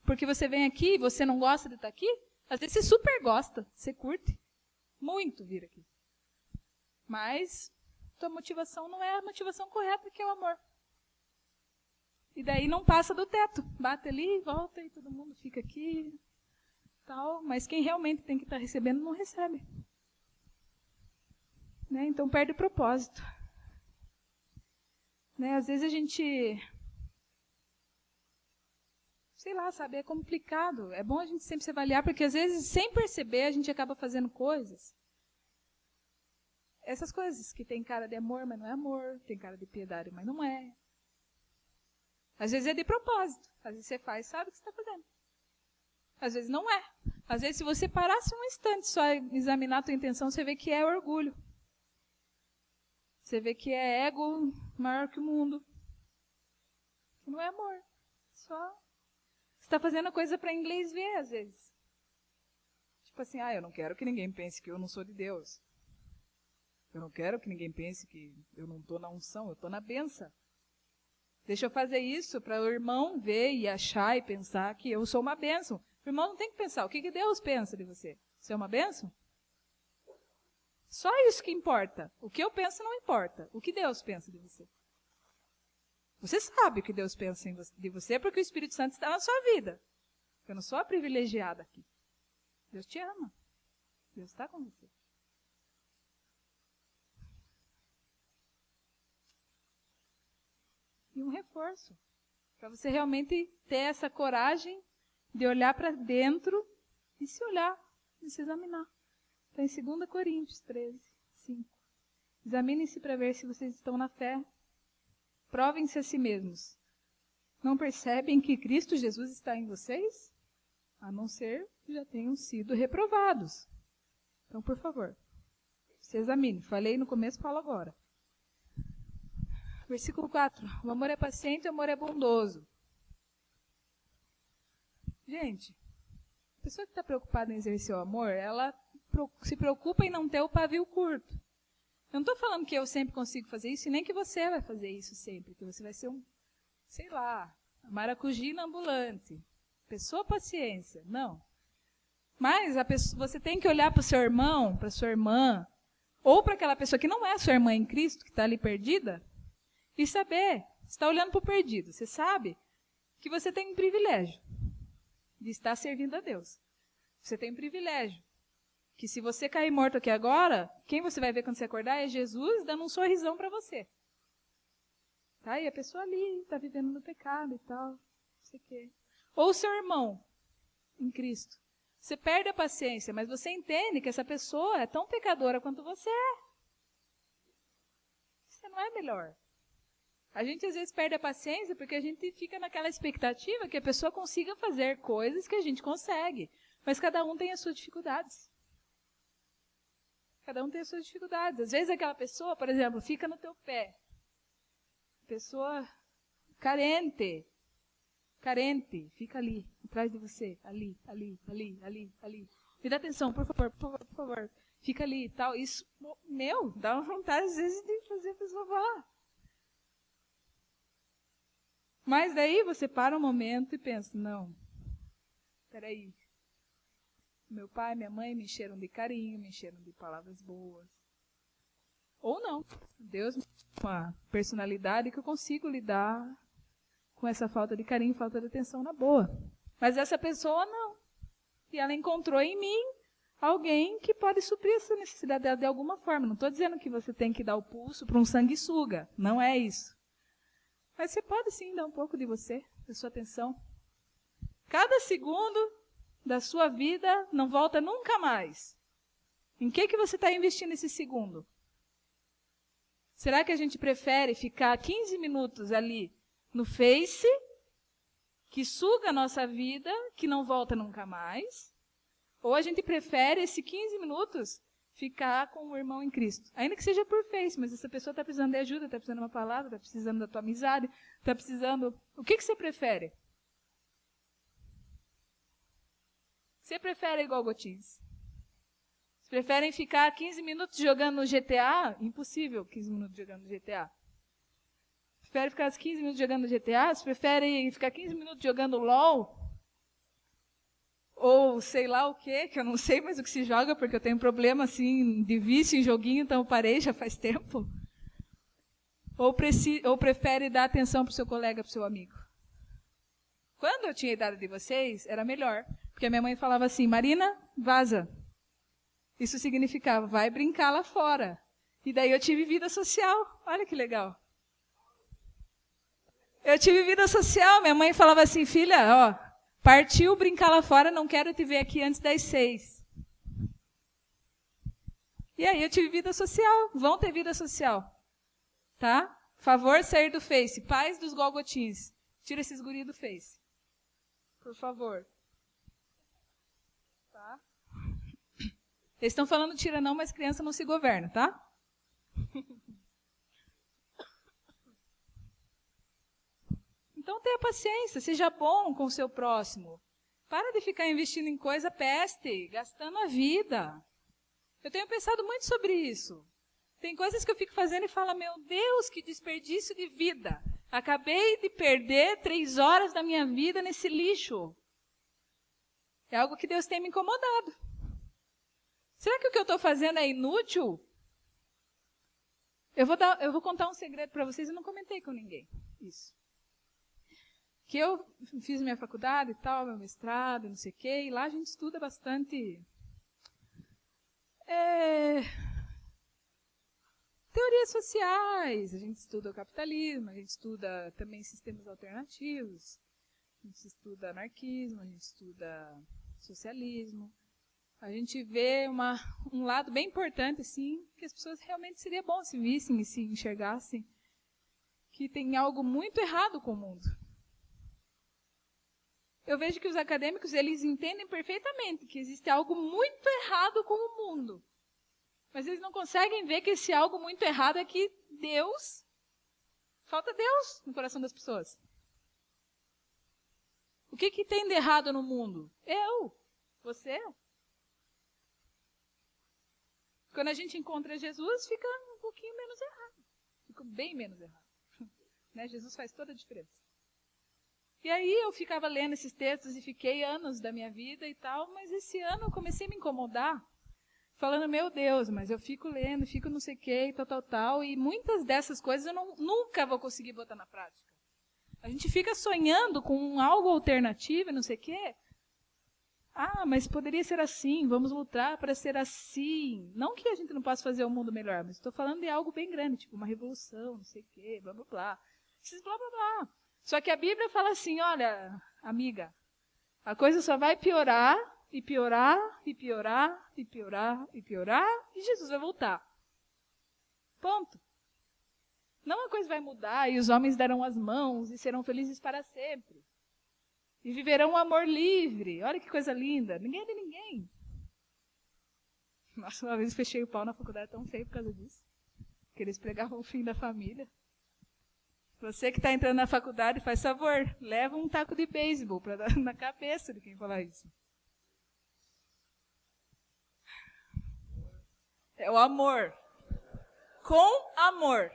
Porque você vem aqui e você não gosta de estar aqui, às vezes você super gosta, você curte. muito vir aqui. Mas tua motivação não é a motivação correta, que é o amor. E daí não passa do teto. Bate ali, volta e todo mundo fica aqui. tal. Mas quem realmente tem que estar tá recebendo não recebe. Né? Então perde o propósito. Né? Às vezes a gente. Sei lá, sabe? É complicado. É bom a gente sempre se avaliar, porque às vezes, sem perceber, a gente acaba fazendo coisas. Essas coisas que tem cara de amor, mas não é amor. Tem cara de piedade, mas não é. Às vezes é de propósito. Às vezes você faz, sabe o que você está fazendo. Às vezes não é. Às vezes, se você parasse um instante só examinar a tua intenção, você vê que é orgulho. Você vê que é ego maior que o mundo. Não é amor. Só você está fazendo a coisa para inglês ver, às vezes. Tipo assim, ah, eu não quero que ninguém pense que eu não sou de Deus. Eu não quero que ninguém pense que eu não estou na unção, eu estou na benção. Deixa eu fazer isso para o irmão ver e achar e pensar que eu sou uma bênção. O irmão não tem que pensar. O que, que Deus pensa de você? Você é uma bênção? Só isso que importa. O que eu penso não importa. O que Deus pensa de você? Você sabe o que Deus pensa de você porque o Espírito Santo está na sua vida. Eu não sou a privilegiada aqui. Deus te ama. Deus está com você. e um reforço. Para você realmente ter essa coragem de olhar para dentro e se olhar, e se examinar. Está em 2 Coríntios 13, 5. Examinem-se para ver se vocês estão na fé. Provem-se a si mesmos. Não percebem que Cristo Jesus está em vocês? A não ser que já tenham sido reprovados. Então, por favor, se examine. Falei no começo, falo agora. Versículo 4. O amor é paciente, o amor é bondoso. Gente, a pessoa que está preocupada em exercer o amor, ela se preocupa em não ter o pavio curto. Eu não estou falando que eu sempre consigo fazer isso, e nem que você vai fazer isso sempre, que você vai ser um, sei lá, maracujina ambulante. Pessoa paciência. Não. Mas pessoa, você tem que olhar para o seu irmão, para sua irmã, ou para aquela pessoa que não é sua irmã em Cristo, que está ali perdida, e saber, está olhando para o perdido, você sabe que você tem um privilégio de estar servindo a Deus. Você tem um privilégio. Que se você cair morto aqui agora, quem você vai ver quando você acordar é Jesus dando um sorrisão para você. Tá? E a pessoa ali está vivendo no pecado e tal. Não sei o quê. Ou seu irmão em Cristo. Você perde a paciência, mas você entende que essa pessoa é tão pecadora quanto você é. Você não é melhor. A gente às vezes perde a paciência porque a gente fica naquela expectativa que a pessoa consiga fazer coisas que a gente consegue. Mas cada um tem as suas dificuldades. Cada um tem as suas dificuldades. Às vezes aquela pessoa, por exemplo, fica no teu pé. Pessoa carente. Carente. Fica ali, atrás de você. Ali, ali, ali, ali, ali. Me dá atenção, por favor, por favor, por favor. Fica ali e tal. Isso, meu, dá uma vontade às vezes de fazer a pessoa falar. Mas daí você para um momento e pensa, não, peraí. Meu pai minha mãe me encheram de carinho, me encheram de palavras boas. Ou não. Deus uma personalidade que eu consigo lidar com essa falta de carinho, falta de atenção na boa. Mas essa pessoa não. E ela encontrou em mim alguém que pode suprir essa necessidade dela de alguma forma. Não estou dizendo que você tem que dar o pulso para um sanguessuga. Não é isso. Mas você pode sim dar um pouco de você, da sua atenção. Cada segundo da sua vida não volta nunca mais. Em que, que você está investindo esse segundo? Será que a gente prefere ficar 15 minutos ali no Face, que suga a nossa vida, que não volta nunca mais? Ou a gente prefere esses 15 minutos ficar com o irmão em Cristo. Ainda que seja por face, mas essa pessoa está precisando de ajuda, está precisando de uma palavra, está precisando da tua amizade, está precisando. O que, que você prefere? Você prefere igual? Vocês preferem ficar 15 minutos jogando no GTA? Impossível 15 minutos jogando no GTA. Prefere ficar 15 minutos jogando no GTA? Vocês preferem ficar 15 minutos jogando LOL? ou sei lá o que, que eu não sei mais o que se joga, porque eu tenho problema assim de vício em joguinho, então parei já faz tempo. Ou, ou prefere dar atenção para o seu colega, para o seu amigo? Quando eu tinha a idade de vocês, era melhor. Porque minha mãe falava assim, Marina, vaza. Isso significava, vai brincar lá fora. E daí eu tive vida social. Olha que legal. Eu tive vida social. Minha mãe falava assim, filha, ó, partiu brincar lá fora, não quero te ver aqui antes das seis. E aí eu tive vida social. Vão ter vida social. Tá? Favor sair do Face. Pais dos Golgotins. Tira esses guris do Face. Por favor. Eles estão falando tira não, mas criança não se governa, tá? Então tenha paciência, seja bom com o seu próximo. Para de ficar investindo em coisa peste, gastando a vida. Eu tenho pensado muito sobre isso. Tem coisas que eu fico fazendo e falo, meu Deus, que desperdício de vida. Acabei de perder três horas da minha vida nesse lixo. É algo que Deus tem me incomodado. Será que o que eu estou fazendo é inútil? Eu vou, dar, eu vou contar um segredo para vocês e não comentei com ninguém isso. Que eu fiz minha faculdade e tal, meu mestrado, não sei o quê, e lá a gente estuda bastante. É, teorias sociais, a gente estuda o capitalismo, a gente estuda também sistemas alternativos, a gente estuda anarquismo, a gente estuda socialismo. A gente vê uma, um lado bem importante, assim, que as pessoas realmente seria bom se vissem e se enxergassem que tem algo muito errado com o mundo. Eu vejo que os acadêmicos, eles entendem perfeitamente que existe algo muito errado com o mundo. Mas eles não conseguem ver que esse algo muito errado é que Deus. Falta Deus no coração das pessoas. O que, que tem de errado no mundo? Eu. Você. Quando a gente encontra Jesus, fica um pouquinho menos errado. Fica bem menos errado. Né? Jesus faz toda a diferença. E aí eu ficava lendo esses textos e fiquei anos da minha vida e tal, mas esse ano eu comecei a me incomodar falando, meu Deus, mas eu fico lendo, fico não sei o que, tal, tal, tal, e muitas dessas coisas eu não, nunca vou conseguir botar na prática. A gente fica sonhando com algo alternativo e não sei o quê. Ah, mas poderia ser assim, vamos lutar para ser assim. Não que a gente não possa fazer o um mundo melhor, mas estou falando de algo bem grande, tipo uma revolução, não sei o quê, blá, blá, blá. Esses blá, blá, blá. Só que a Bíblia fala assim, olha, amiga, a coisa só vai piorar e piorar, e piorar, e piorar, e piorar, e Jesus vai voltar. Ponto. Não a coisa vai mudar e os homens darão as mãos e serão felizes para sempre. E viverão um amor livre. Olha que coisa linda. Ninguém é de ninguém. Nossa, uma vez fechei o pau na faculdade tão feio por causa disso. Que eles pregavam o fim da família. Você que está entrando na faculdade, faz favor, leva um taco de beisebol para dar na cabeça de quem falar isso. É o amor. Com amor.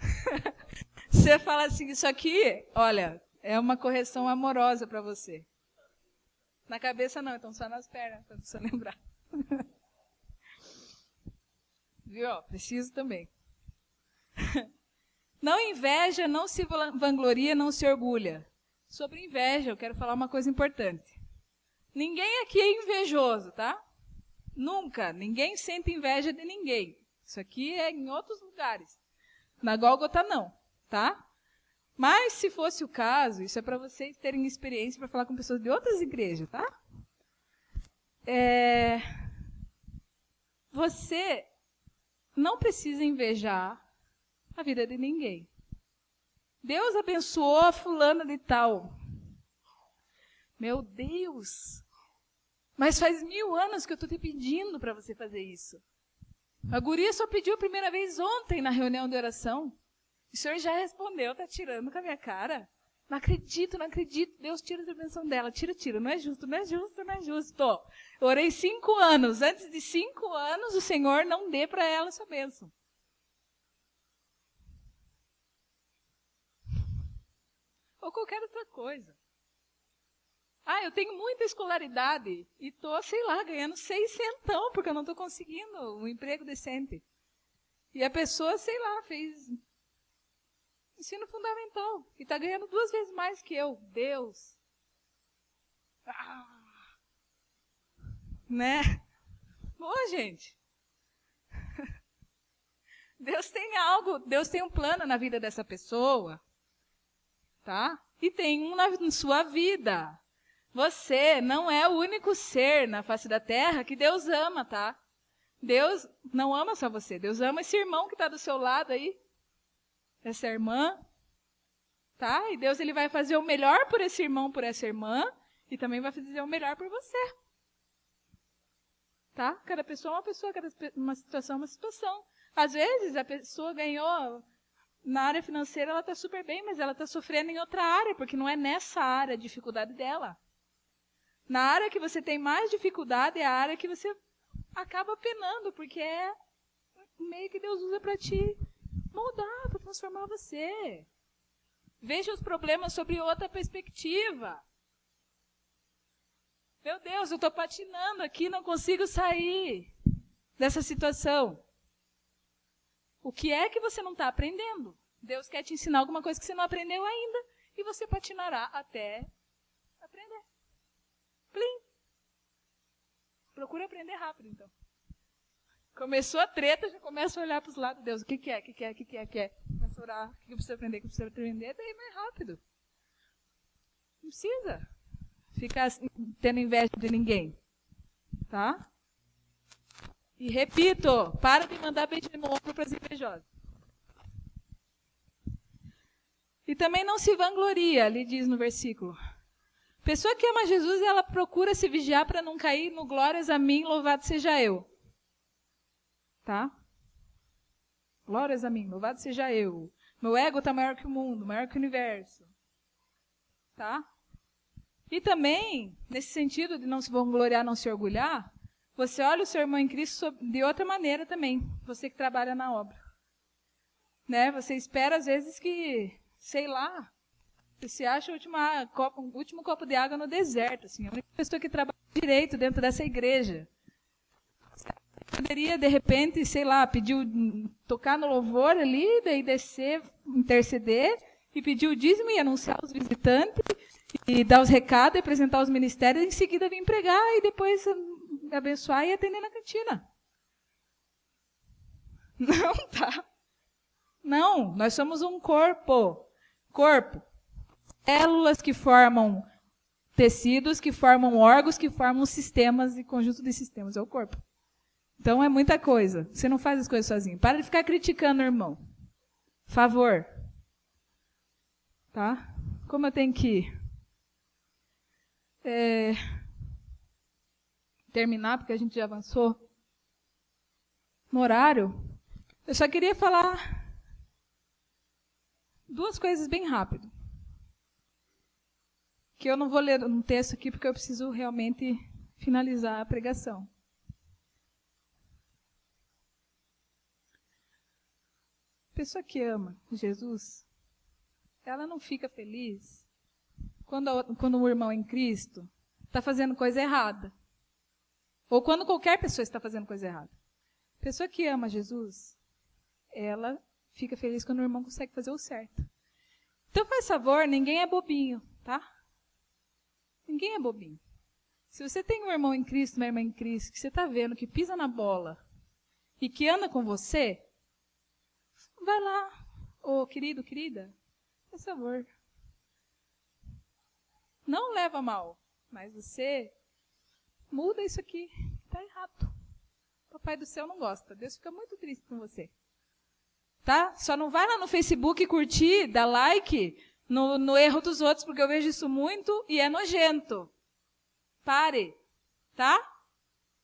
você fala assim, isso aqui, olha, é uma correção amorosa para você. Na cabeça não, então só nas pernas, para você lembrar. Viu? Preciso também. Não inveja, não se vangloria, não se orgulha. Sobre inveja, eu quero falar uma coisa importante. Ninguém aqui é invejoso, tá? Nunca. Ninguém sente inveja de ninguém. Isso aqui é em outros lugares. Na Gólgota, não, tá? Mas, se fosse o caso, isso é para vocês terem experiência para falar com pessoas de outras igrejas, tá? É... Você não precisa invejar a vida de ninguém. Deus abençoou a fulana de tal. Meu Deus! Mas faz mil anos que eu estou te pedindo para você fazer isso. A guria só pediu a primeira vez ontem na reunião de oração. O senhor já respondeu, tá tirando com a minha cara. Não acredito, não acredito. Deus tira a intervenção dela. Tira, tira. Não é justo, não é justo, não é justo. Orei cinco anos. Antes de cinco anos, o Senhor não dê para ela essa bênção. Ou qualquer outra coisa. Ah, eu tenho muita escolaridade e tô, sei lá, ganhando seiscentão porque eu não estou conseguindo um emprego decente. E a pessoa, sei lá, fez ensino fundamental e está ganhando duas vezes mais que eu. Deus. Ah. Né? Bom, gente. Deus tem algo, Deus tem um plano na vida dessa pessoa, tá? E tem um na sua vida. Você não é o único ser na face da terra que Deus ama, tá? Deus não ama só você, Deus ama esse irmão que está do seu lado aí, essa irmã, tá? E Deus ele vai fazer o melhor por esse irmão, por essa irmã, e também vai fazer o melhor por você. Tá? Cada pessoa é uma pessoa, cada uma situação é uma situação. Às vezes a pessoa ganhou na área financeira, ela está super bem, mas ela está sofrendo em outra área, porque não é nessa área a dificuldade dela. Na área que você tem mais dificuldade é a área que você acaba penando, porque é meio que Deus usa para te moldar, transformar você. Veja os problemas sobre outra perspectiva. Meu Deus, eu estou patinando aqui, não consigo sair dessa situação. O que é que você não está aprendendo? Deus quer te ensinar alguma coisa que você não aprendeu ainda e você patinará até aprender. Plim. Procura aprender rápido, então. Começou a treta, já começa a olhar para os lados. Deus, o que, que é? O que, que é? O que, que é? O que é? Começa a orar. O que, que eu aprender? O que eu preciso aprender? Daí mais rápido. Não precisa ficar tendo inveja de ninguém. Tá? E repito, para de mandar beijo no ombro para as invejosas. E também não se vangloria, ali diz no versículo. Pessoa que ama Jesus, ela procura se vigiar para não cair no glórias a mim, louvado seja eu. Tá? Glórias a mim, louvado seja eu. Meu ego está maior que o mundo, maior que o universo. Tá? E também, nesse sentido de não se vangloriar, não se orgulhar, você olha o seu irmão em Cristo de outra maneira também, você que trabalha na obra. Né? Você espera, às vezes, que, sei lá, você se acha o último, copo, último copo de água no deserto, assim, a única pessoa que trabalha direito dentro dessa igreja. Poderia, de repente, sei lá, pedir, tocar no louvor ali, daí descer, interceder, e pedir o dízimo e anunciar os visitantes, e dar os recados, e apresentar os ministérios, e em seguida vir pregar, e depois abençoar e atender na cantina. Não, tá? Não, nós somos um corpo. Corpo. Células que formam tecidos, que formam órgãos, que formam sistemas e conjunto de sistemas. É o corpo. Então é muita coisa. Você não faz as coisas sozinho. Para de ficar criticando irmão. Favor. Tá? Como eu tenho que é, terminar, porque a gente já avançou no horário, eu só queria falar duas coisas bem rápido. Que eu não vou ler um texto aqui porque eu preciso realmente finalizar a pregação. Pessoa que ama Jesus, ela não fica feliz quando, quando o irmão em Cristo está fazendo coisa errada. Ou quando qualquer pessoa está fazendo coisa errada. Pessoa que ama Jesus, ela fica feliz quando o irmão consegue fazer o certo. Então, faz favor, ninguém é bobinho, tá? Ninguém é bobinho. Se você tem um irmão em Cristo, uma irmã em Cristo, que você está vendo que pisa na bola e que anda com você, vai lá. Ô, oh, querido, querida, faz favor. Não leva mal, mas você muda isso aqui. Está errado. Papai do céu não gosta. Deus fica muito triste com você. Tá? Só não vai lá no Facebook curtir, dar like no, no erro dos outros, porque eu vejo isso muito e é nojento. Pare. Tá?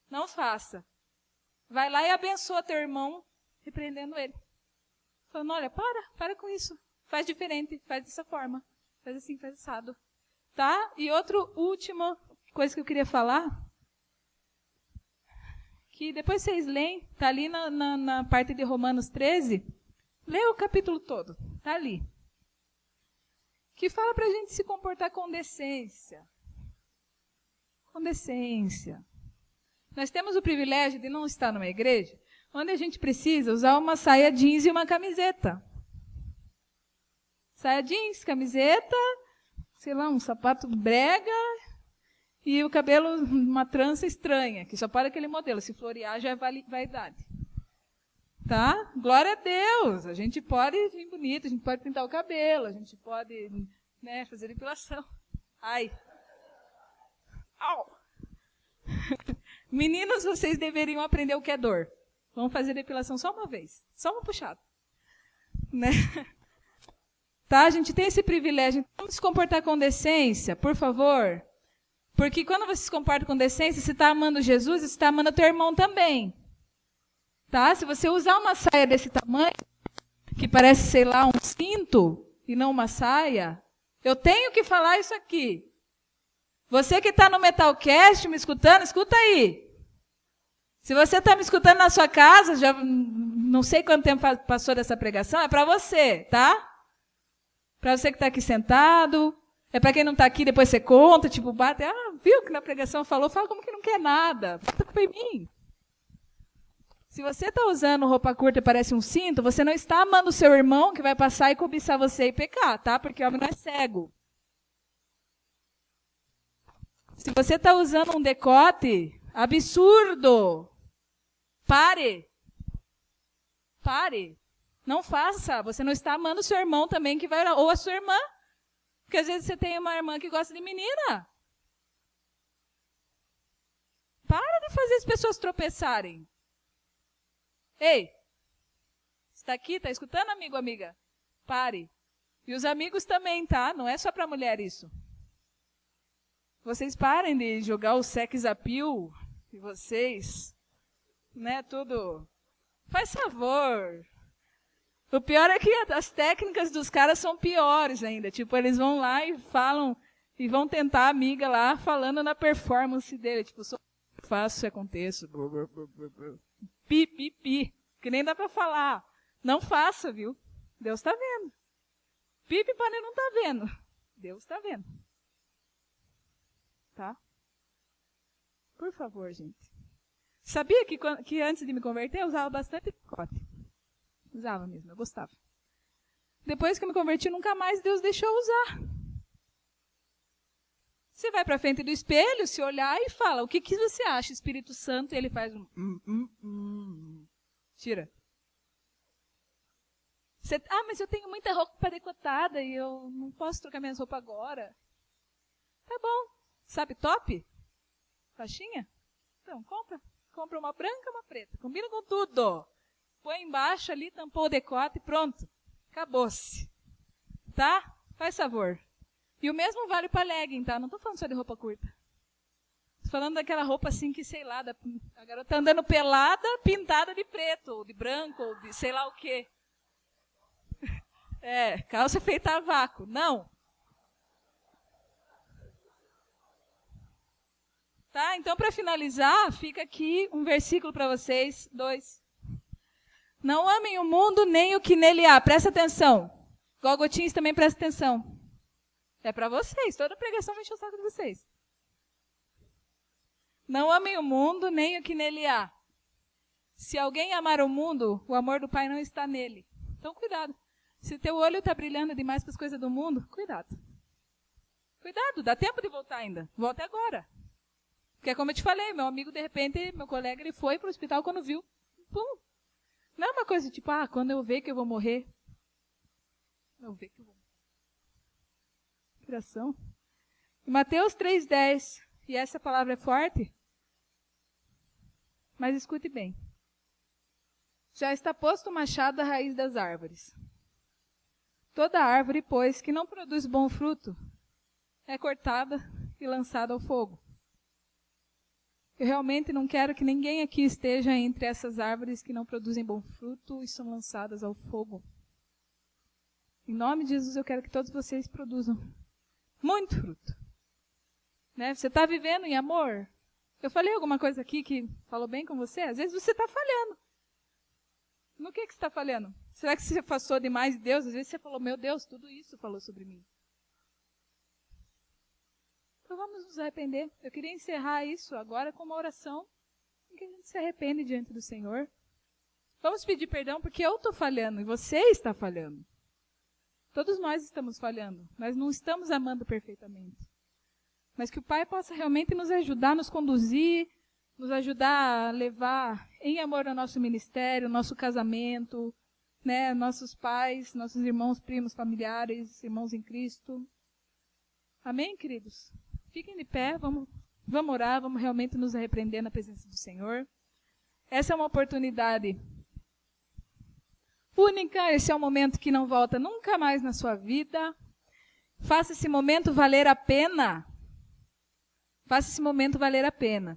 Não faça. Vai lá e abençoa teu irmão, repreendendo ele. Falando, olha, para, para com isso. Faz diferente, faz dessa forma. Faz assim, faz assado. Tá? E outra última coisa que eu queria falar que depois vocês leem, está ali na, na, na, parte de Romanos 13, lê o capítulo todo, está ali. Que fala para a gente se comportar com decência. com decência. Nós temos o privilégio de não estar numa igreja onde a gente precisa usar uma saia jeans e uma camiseta. Saia jeans, camiseta, sei lá, um sapato brega e o cabelo uma trança estranha, que só para aquele modelo. Se florear já é vaidade. Tá? Glória a Deus. A gente pode vir bonito, a gente pode pintar o cabelo, a gente pode né, fazer depilação. Ai. Au. Meninos, vocês deveriam aprender o que é dor. Vamos fazer depilação só uma vez. Só uma puxada. Né? Tá? A gente tem esse privilégio. Vamos se comportar com decência, por favor. Porque quando você se comporta com decência, você está amando Jesus, você está amando teu irmão também. Tá? Se você usar uma saia desse tamanho, que parece, sei lá, um cinto e não uma saia, eu tenho que falar isso aqui. Você que está no Metalcast me escutando, escuta aí. Se você está me escutando na sua casa, já não sei quanto tempo passou dessa pregação, é para você, tá? Para você que está aqui sentado. É para quem não está aqui, depois você conta, tipo, bate. Ah, viu que na pregação falou? Fala como que não quer nada. Bota culpa em mim. Se você está usando roupa curta e parece um cinto, você não está amando o seu irmão que vai passar e cobiçar você e pecar, tá? Porque o homem não é cego. Se você está usando um decote absurdo, Pare. Pare. Não faça. Você não está amando seu irmão também que vai orar. Ou a sua irmã. Porque às vezes você tem uma irmã que gosta de menina. Para de fazer as pessoas tropeçarem. Ei, está aqui, está escutando, amigo, amiga? Pare. E os amigos também, tá? Não é só para mulher isso. Vocês parem de jogar o sex appeal de vocês né, tudo. Faz favor. O pior é que as técnicas dos caras são piores ainda. Tipo, eles vão lá e falam e vão tentar a amiga lá falando na performance dele. Tipo, só faço e aconteço. Pi, pi, pi. Que nem dá pra falar. Não faça, viu? Deus tá vendo. Pipi pane não tá vendo. Deus tá vendo. Tá? Por favor, gente. Sabia que, que antes de me converter eu usava bastante decote. Usava mesmo, eu gostava. Depois que eu me converti, nunca mais Deus deixou usar. Você vai para frente do espelho, se olhar e fala: O que, que você acha, Espírito Santo? E ele faz um. Hum, hum, hum. Tira. Você, ah, mas eu tenho muita roupa decotada e eu não posso trocar minhas roupas agora. Tá bom. Sabe top? Faixinha? Então, compra. Compra uma branca e uma preta. Combina com tudo. Põe embaixo ali, tampou o decote e pronto. Acabou-se. Tá? Faz favor. E o mesmo vale para legging, tá? Não tô falando só de roupa curta. Tô falando daquela roupa assim que, sei lá, da, a garota tá andando pelada, pintada de preto, ou de branco, ou de sei lá o quê. É, calça feita a vácuo. Não. Tá? Então, para finalizar, fica aqui um versículo para vocês, dois. Não amem o mundo nem o que nele há. Presta atenção. Golgotins também presta atenção. É para vocês. Toda pregação vai encher o saco de vocês. Não amem o mundo nem o que nele há. Se alguém amar o mundo, o amor do Pai não está nele. Então, cuidado. Se teu olho está brilhando demais para as coisas do mundo, cuidado. Cuidado, dá tempo de voltar ainda. Volte agora. Porque é como eu te falei, meu amigo, de repente, meu colega, ele foi para o hospital quando viu. Pum. Não é uma coisa tipo, ah, quando eu ver que eu vou morrer. Eu ver que eu vou morrer. Inspiração. Mateus 3,10. E essa palavra é forte. Mas escute bem. Já está posto o machado à raiz das árvores. Toda árvore, pois, que não produz bom fruto, é cortada e lançada ao fogo. Eu realmente não quero que ninguém aqui esteja entre essas árvores que não produzem bom fruto e são lançadas ao fogo. Em nome de Jesus, eu quero que todos vocês produzam muito fruto. Né? Você está vivendo em amor? Eu falei alguma coisa aqui que falou bem com você? Às vezes você está falhando. No que, que você está falhando? Será que você afastou demais de Deus? Às vezes você falou, meu Deus, tudo isso falou sobre mim. Então vamos nos arrepender. Eu queria encerrar isso agora com uma oração em que a gente se arrepende diante do Senhor. Vamos pedir perdão porque eu estou falhando e você está falhando. Todos nós estamos falhando. Nós não estamos amando perfeitamente. Mas que o Pai possa realmente nos ajudar, nos conduzir, nos ajudar a levar em amor o nosso ministério, nosso casamento, né, nossos pais, nossos irmãos, primos, familiares, irmãos em Cristo. Amém, queridos? Fiquem de pé, vamos, vamos orar, vamos realmente nos arrepender na presença do Senhor. Essa é uma oportunidade única, esse é um momento que não volta nunca mais na sua vida. Faça esse momento valer a pena. Faça esse momento valer a pena.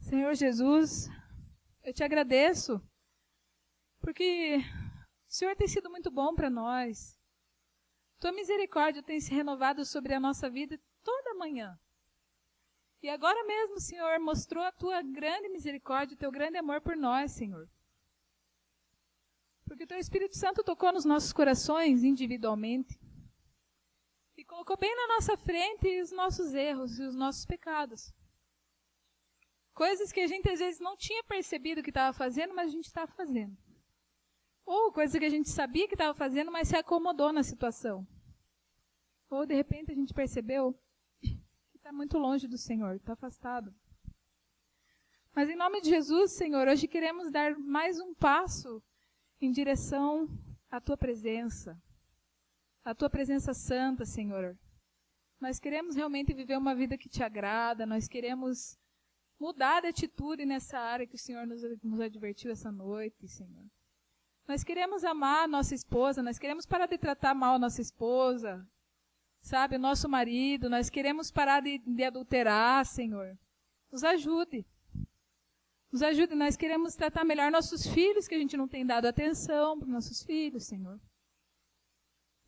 Senhor Jesus, eu te agradeço, porque o Senhor tem sido muito bom para nós. Tua misericórdia tem se renovado sobre a nossa vida toda manhã. E agora mesmo, Senhor, mostrou a tua grande misericórdia, o teu grande amor por nós, Senhor. Porque o teu Espírito Santo tocou nos nossos corações individualmente e colocou bem na nossa frente os nossos erros e os nossos pecados. Coisas que a gente às vezes não tinha percebido que estava fazendo, mas a gente estava fazendo. Ou coisas que a gente sabia que estava fazendo, mas se acomodou na situação. Ou de repente a gente percebeu que está muito longe do Senhor, está afastado. Mas em nome de Jesus, Senhor, hoje queremos dar mais um passo em direção à tua presença, à tua presença santa, Senhor. Nós queremos realmente viver uma vida que te agrada, nós queremos mudar de atitude nessa área que o Senhor nos, nos advertiu essa noite, Senhor. Nós queremos amar nossa esposa, nós queremos parar de tratar mal nossa esposa, sabe, o nosso marido, nós queremos parar de, de adulterar, Senhor. Nos ajude. Nos ajude, nós queremos tratar melhor nossos filhos, que a gente não tem dado atenção para nossos filhos, Senhor.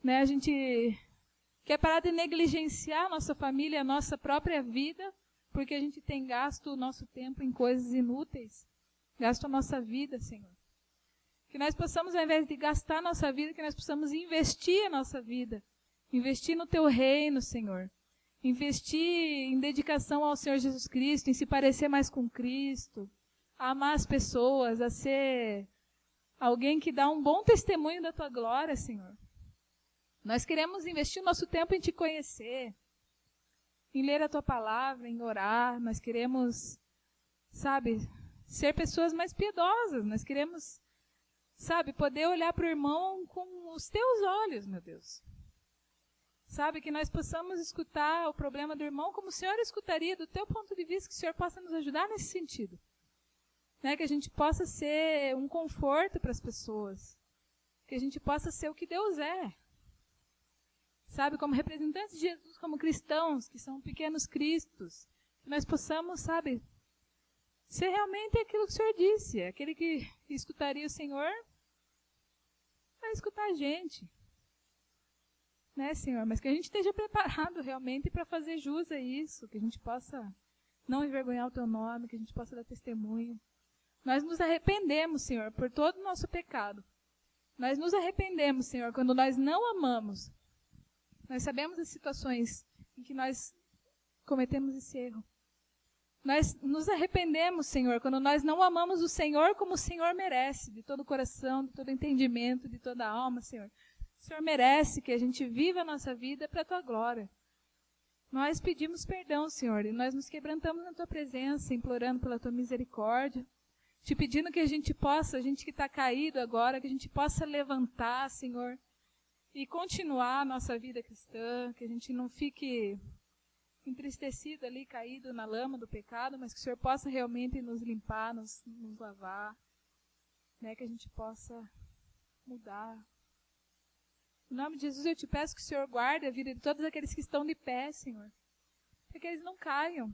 Né, a gente quer parar de negligenciar a nossa família, a nossa própria vida, porque a gente tem gasto o nosso tempo em coisas inúteis. Gasto a nossa vida, Senhor. Que nós possamos, ao invés de gastar nossa vida, que nós possamos investir a nossa vida. Investir no teu reino, Senhor. Investir em dedicação ao Senhor Jesus Cristo, em se parecer mais com Cristo. A amar as pessoas, a ser alguém que dá um bom testemunho da tua glória, Senhor. Nós queremos investir o nosso tempo em te conhecer em ler a tua palavra, em orar. Nós queremos, sabe, ser pessoas mais piedosas. Nós queremos, sabe, poder olhar para o irmão com os teus olhos, meu Deus. Sabe, que nós possamos escutar o problema do irmão como o Senhor escutaria do teu ponto de vista, que o Senhor possa nos ajudar nesse sentido. Né? Que a gente possa ser um conforto para as pessoas. Que a gente possa ser o que Deus é sabe, como representantes de Jesus, como cristãos, que são pequenos cristos, que nós possamos, sabe, ser realmente aquilo que o Senhor disse, aquele que escutaria o Senhor, vai escutar a gente. Né, Senhor? Mas que a gente esteja preparado realmente para fazer jus a isso, que a gente possa não envergonhar o teu nome, que a gente possa dar testemunho. Nós nos arrependemos, Senhor, por todo o nosso pecado. Nós nos arrependemos, Senhor, quando nós não amamos nós sabemos as situações em que nós cometemos esse erro. Nós nos arrependemos, Senhor, quando nós não amamos o Senhor como o Senhor merece, de todo o coração, de todo o entendimento, de toda a alma, Senhor. O Senhor merece que a gente viva a nossa vida para a tua glória. Nós pedimos perdão, Senhor, e nós nos quebrantamos na tua presença, implorando pela tua misericórdia, te pedindo que a gente possa, a gente que está caído agora, que a gente possa levantar, Senhor, e continuar a nossa vida cristã, que a gente não fique entristecido ali, caído na lama do pecado, mas que o Senhor possa realmente nos limpar, nos, nos lavar, né, que a gente possa mudar. Em nome de Jesus, eu te peço que o Senhor guarde a vida de todos aqueles que estão de pé, Senhor, para que eles não caiam.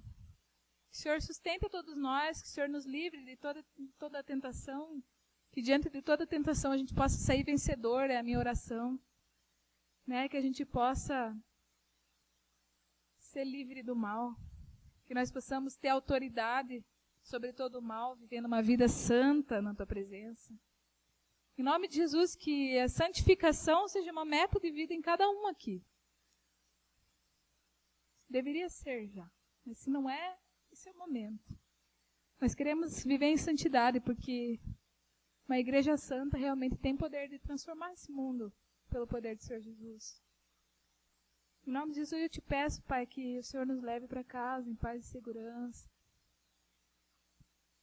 Que o Senhor sustente todos nós, que o Senhor nos livre de toda, toda a tentação, que diante de toda a tentação a gente possa sair vencedor, é a minha oração né, que a gente possa ser livre do mal, que nós possamos ter autoridade sobre todo o mal, vivendo uma vida santa na tua presença. Em nome de Jesus, que a santificação seja uma meta de vida em cada um aqui. Deveria ser já. Mas se não é, esse é o momento. Nós queremos viver em santidade, porque uma igreja santa realmente tem poder de transformar esse mundo pelo poder do Senhor Jesus. Em nome de Jesus, eu te peço, Pai, que o Senhor nos leve para casa em paz e segurança.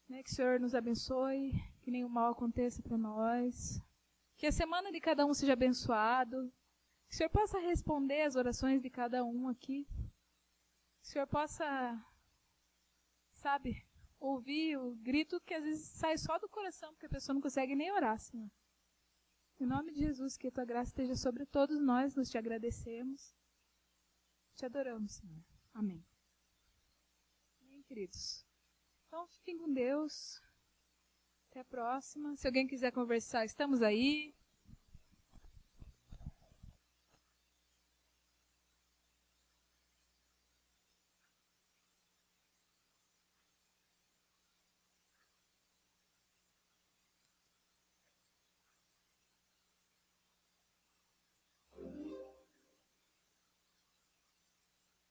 Né, que o Senhor nos abençoe, que nenhum mal aconteça para nós. Que a semana de cada um seja abençoado. Que o Senhor possa responder as orações de cada um aqui. Que o Senhor possa, sabe, ouvir o grito que às vezes sai só do coração, porque a pessoa não consegue nem orar, Senhor. Em nome de Jesus, que a tua graça esteja sobre todos nós, nós te agradecemos. Te adoramos, Senhor. Amém. Amém, queridos. Então, fiquem com Deus. Até a próxima. Se alguém quiser conversar, estamos aí.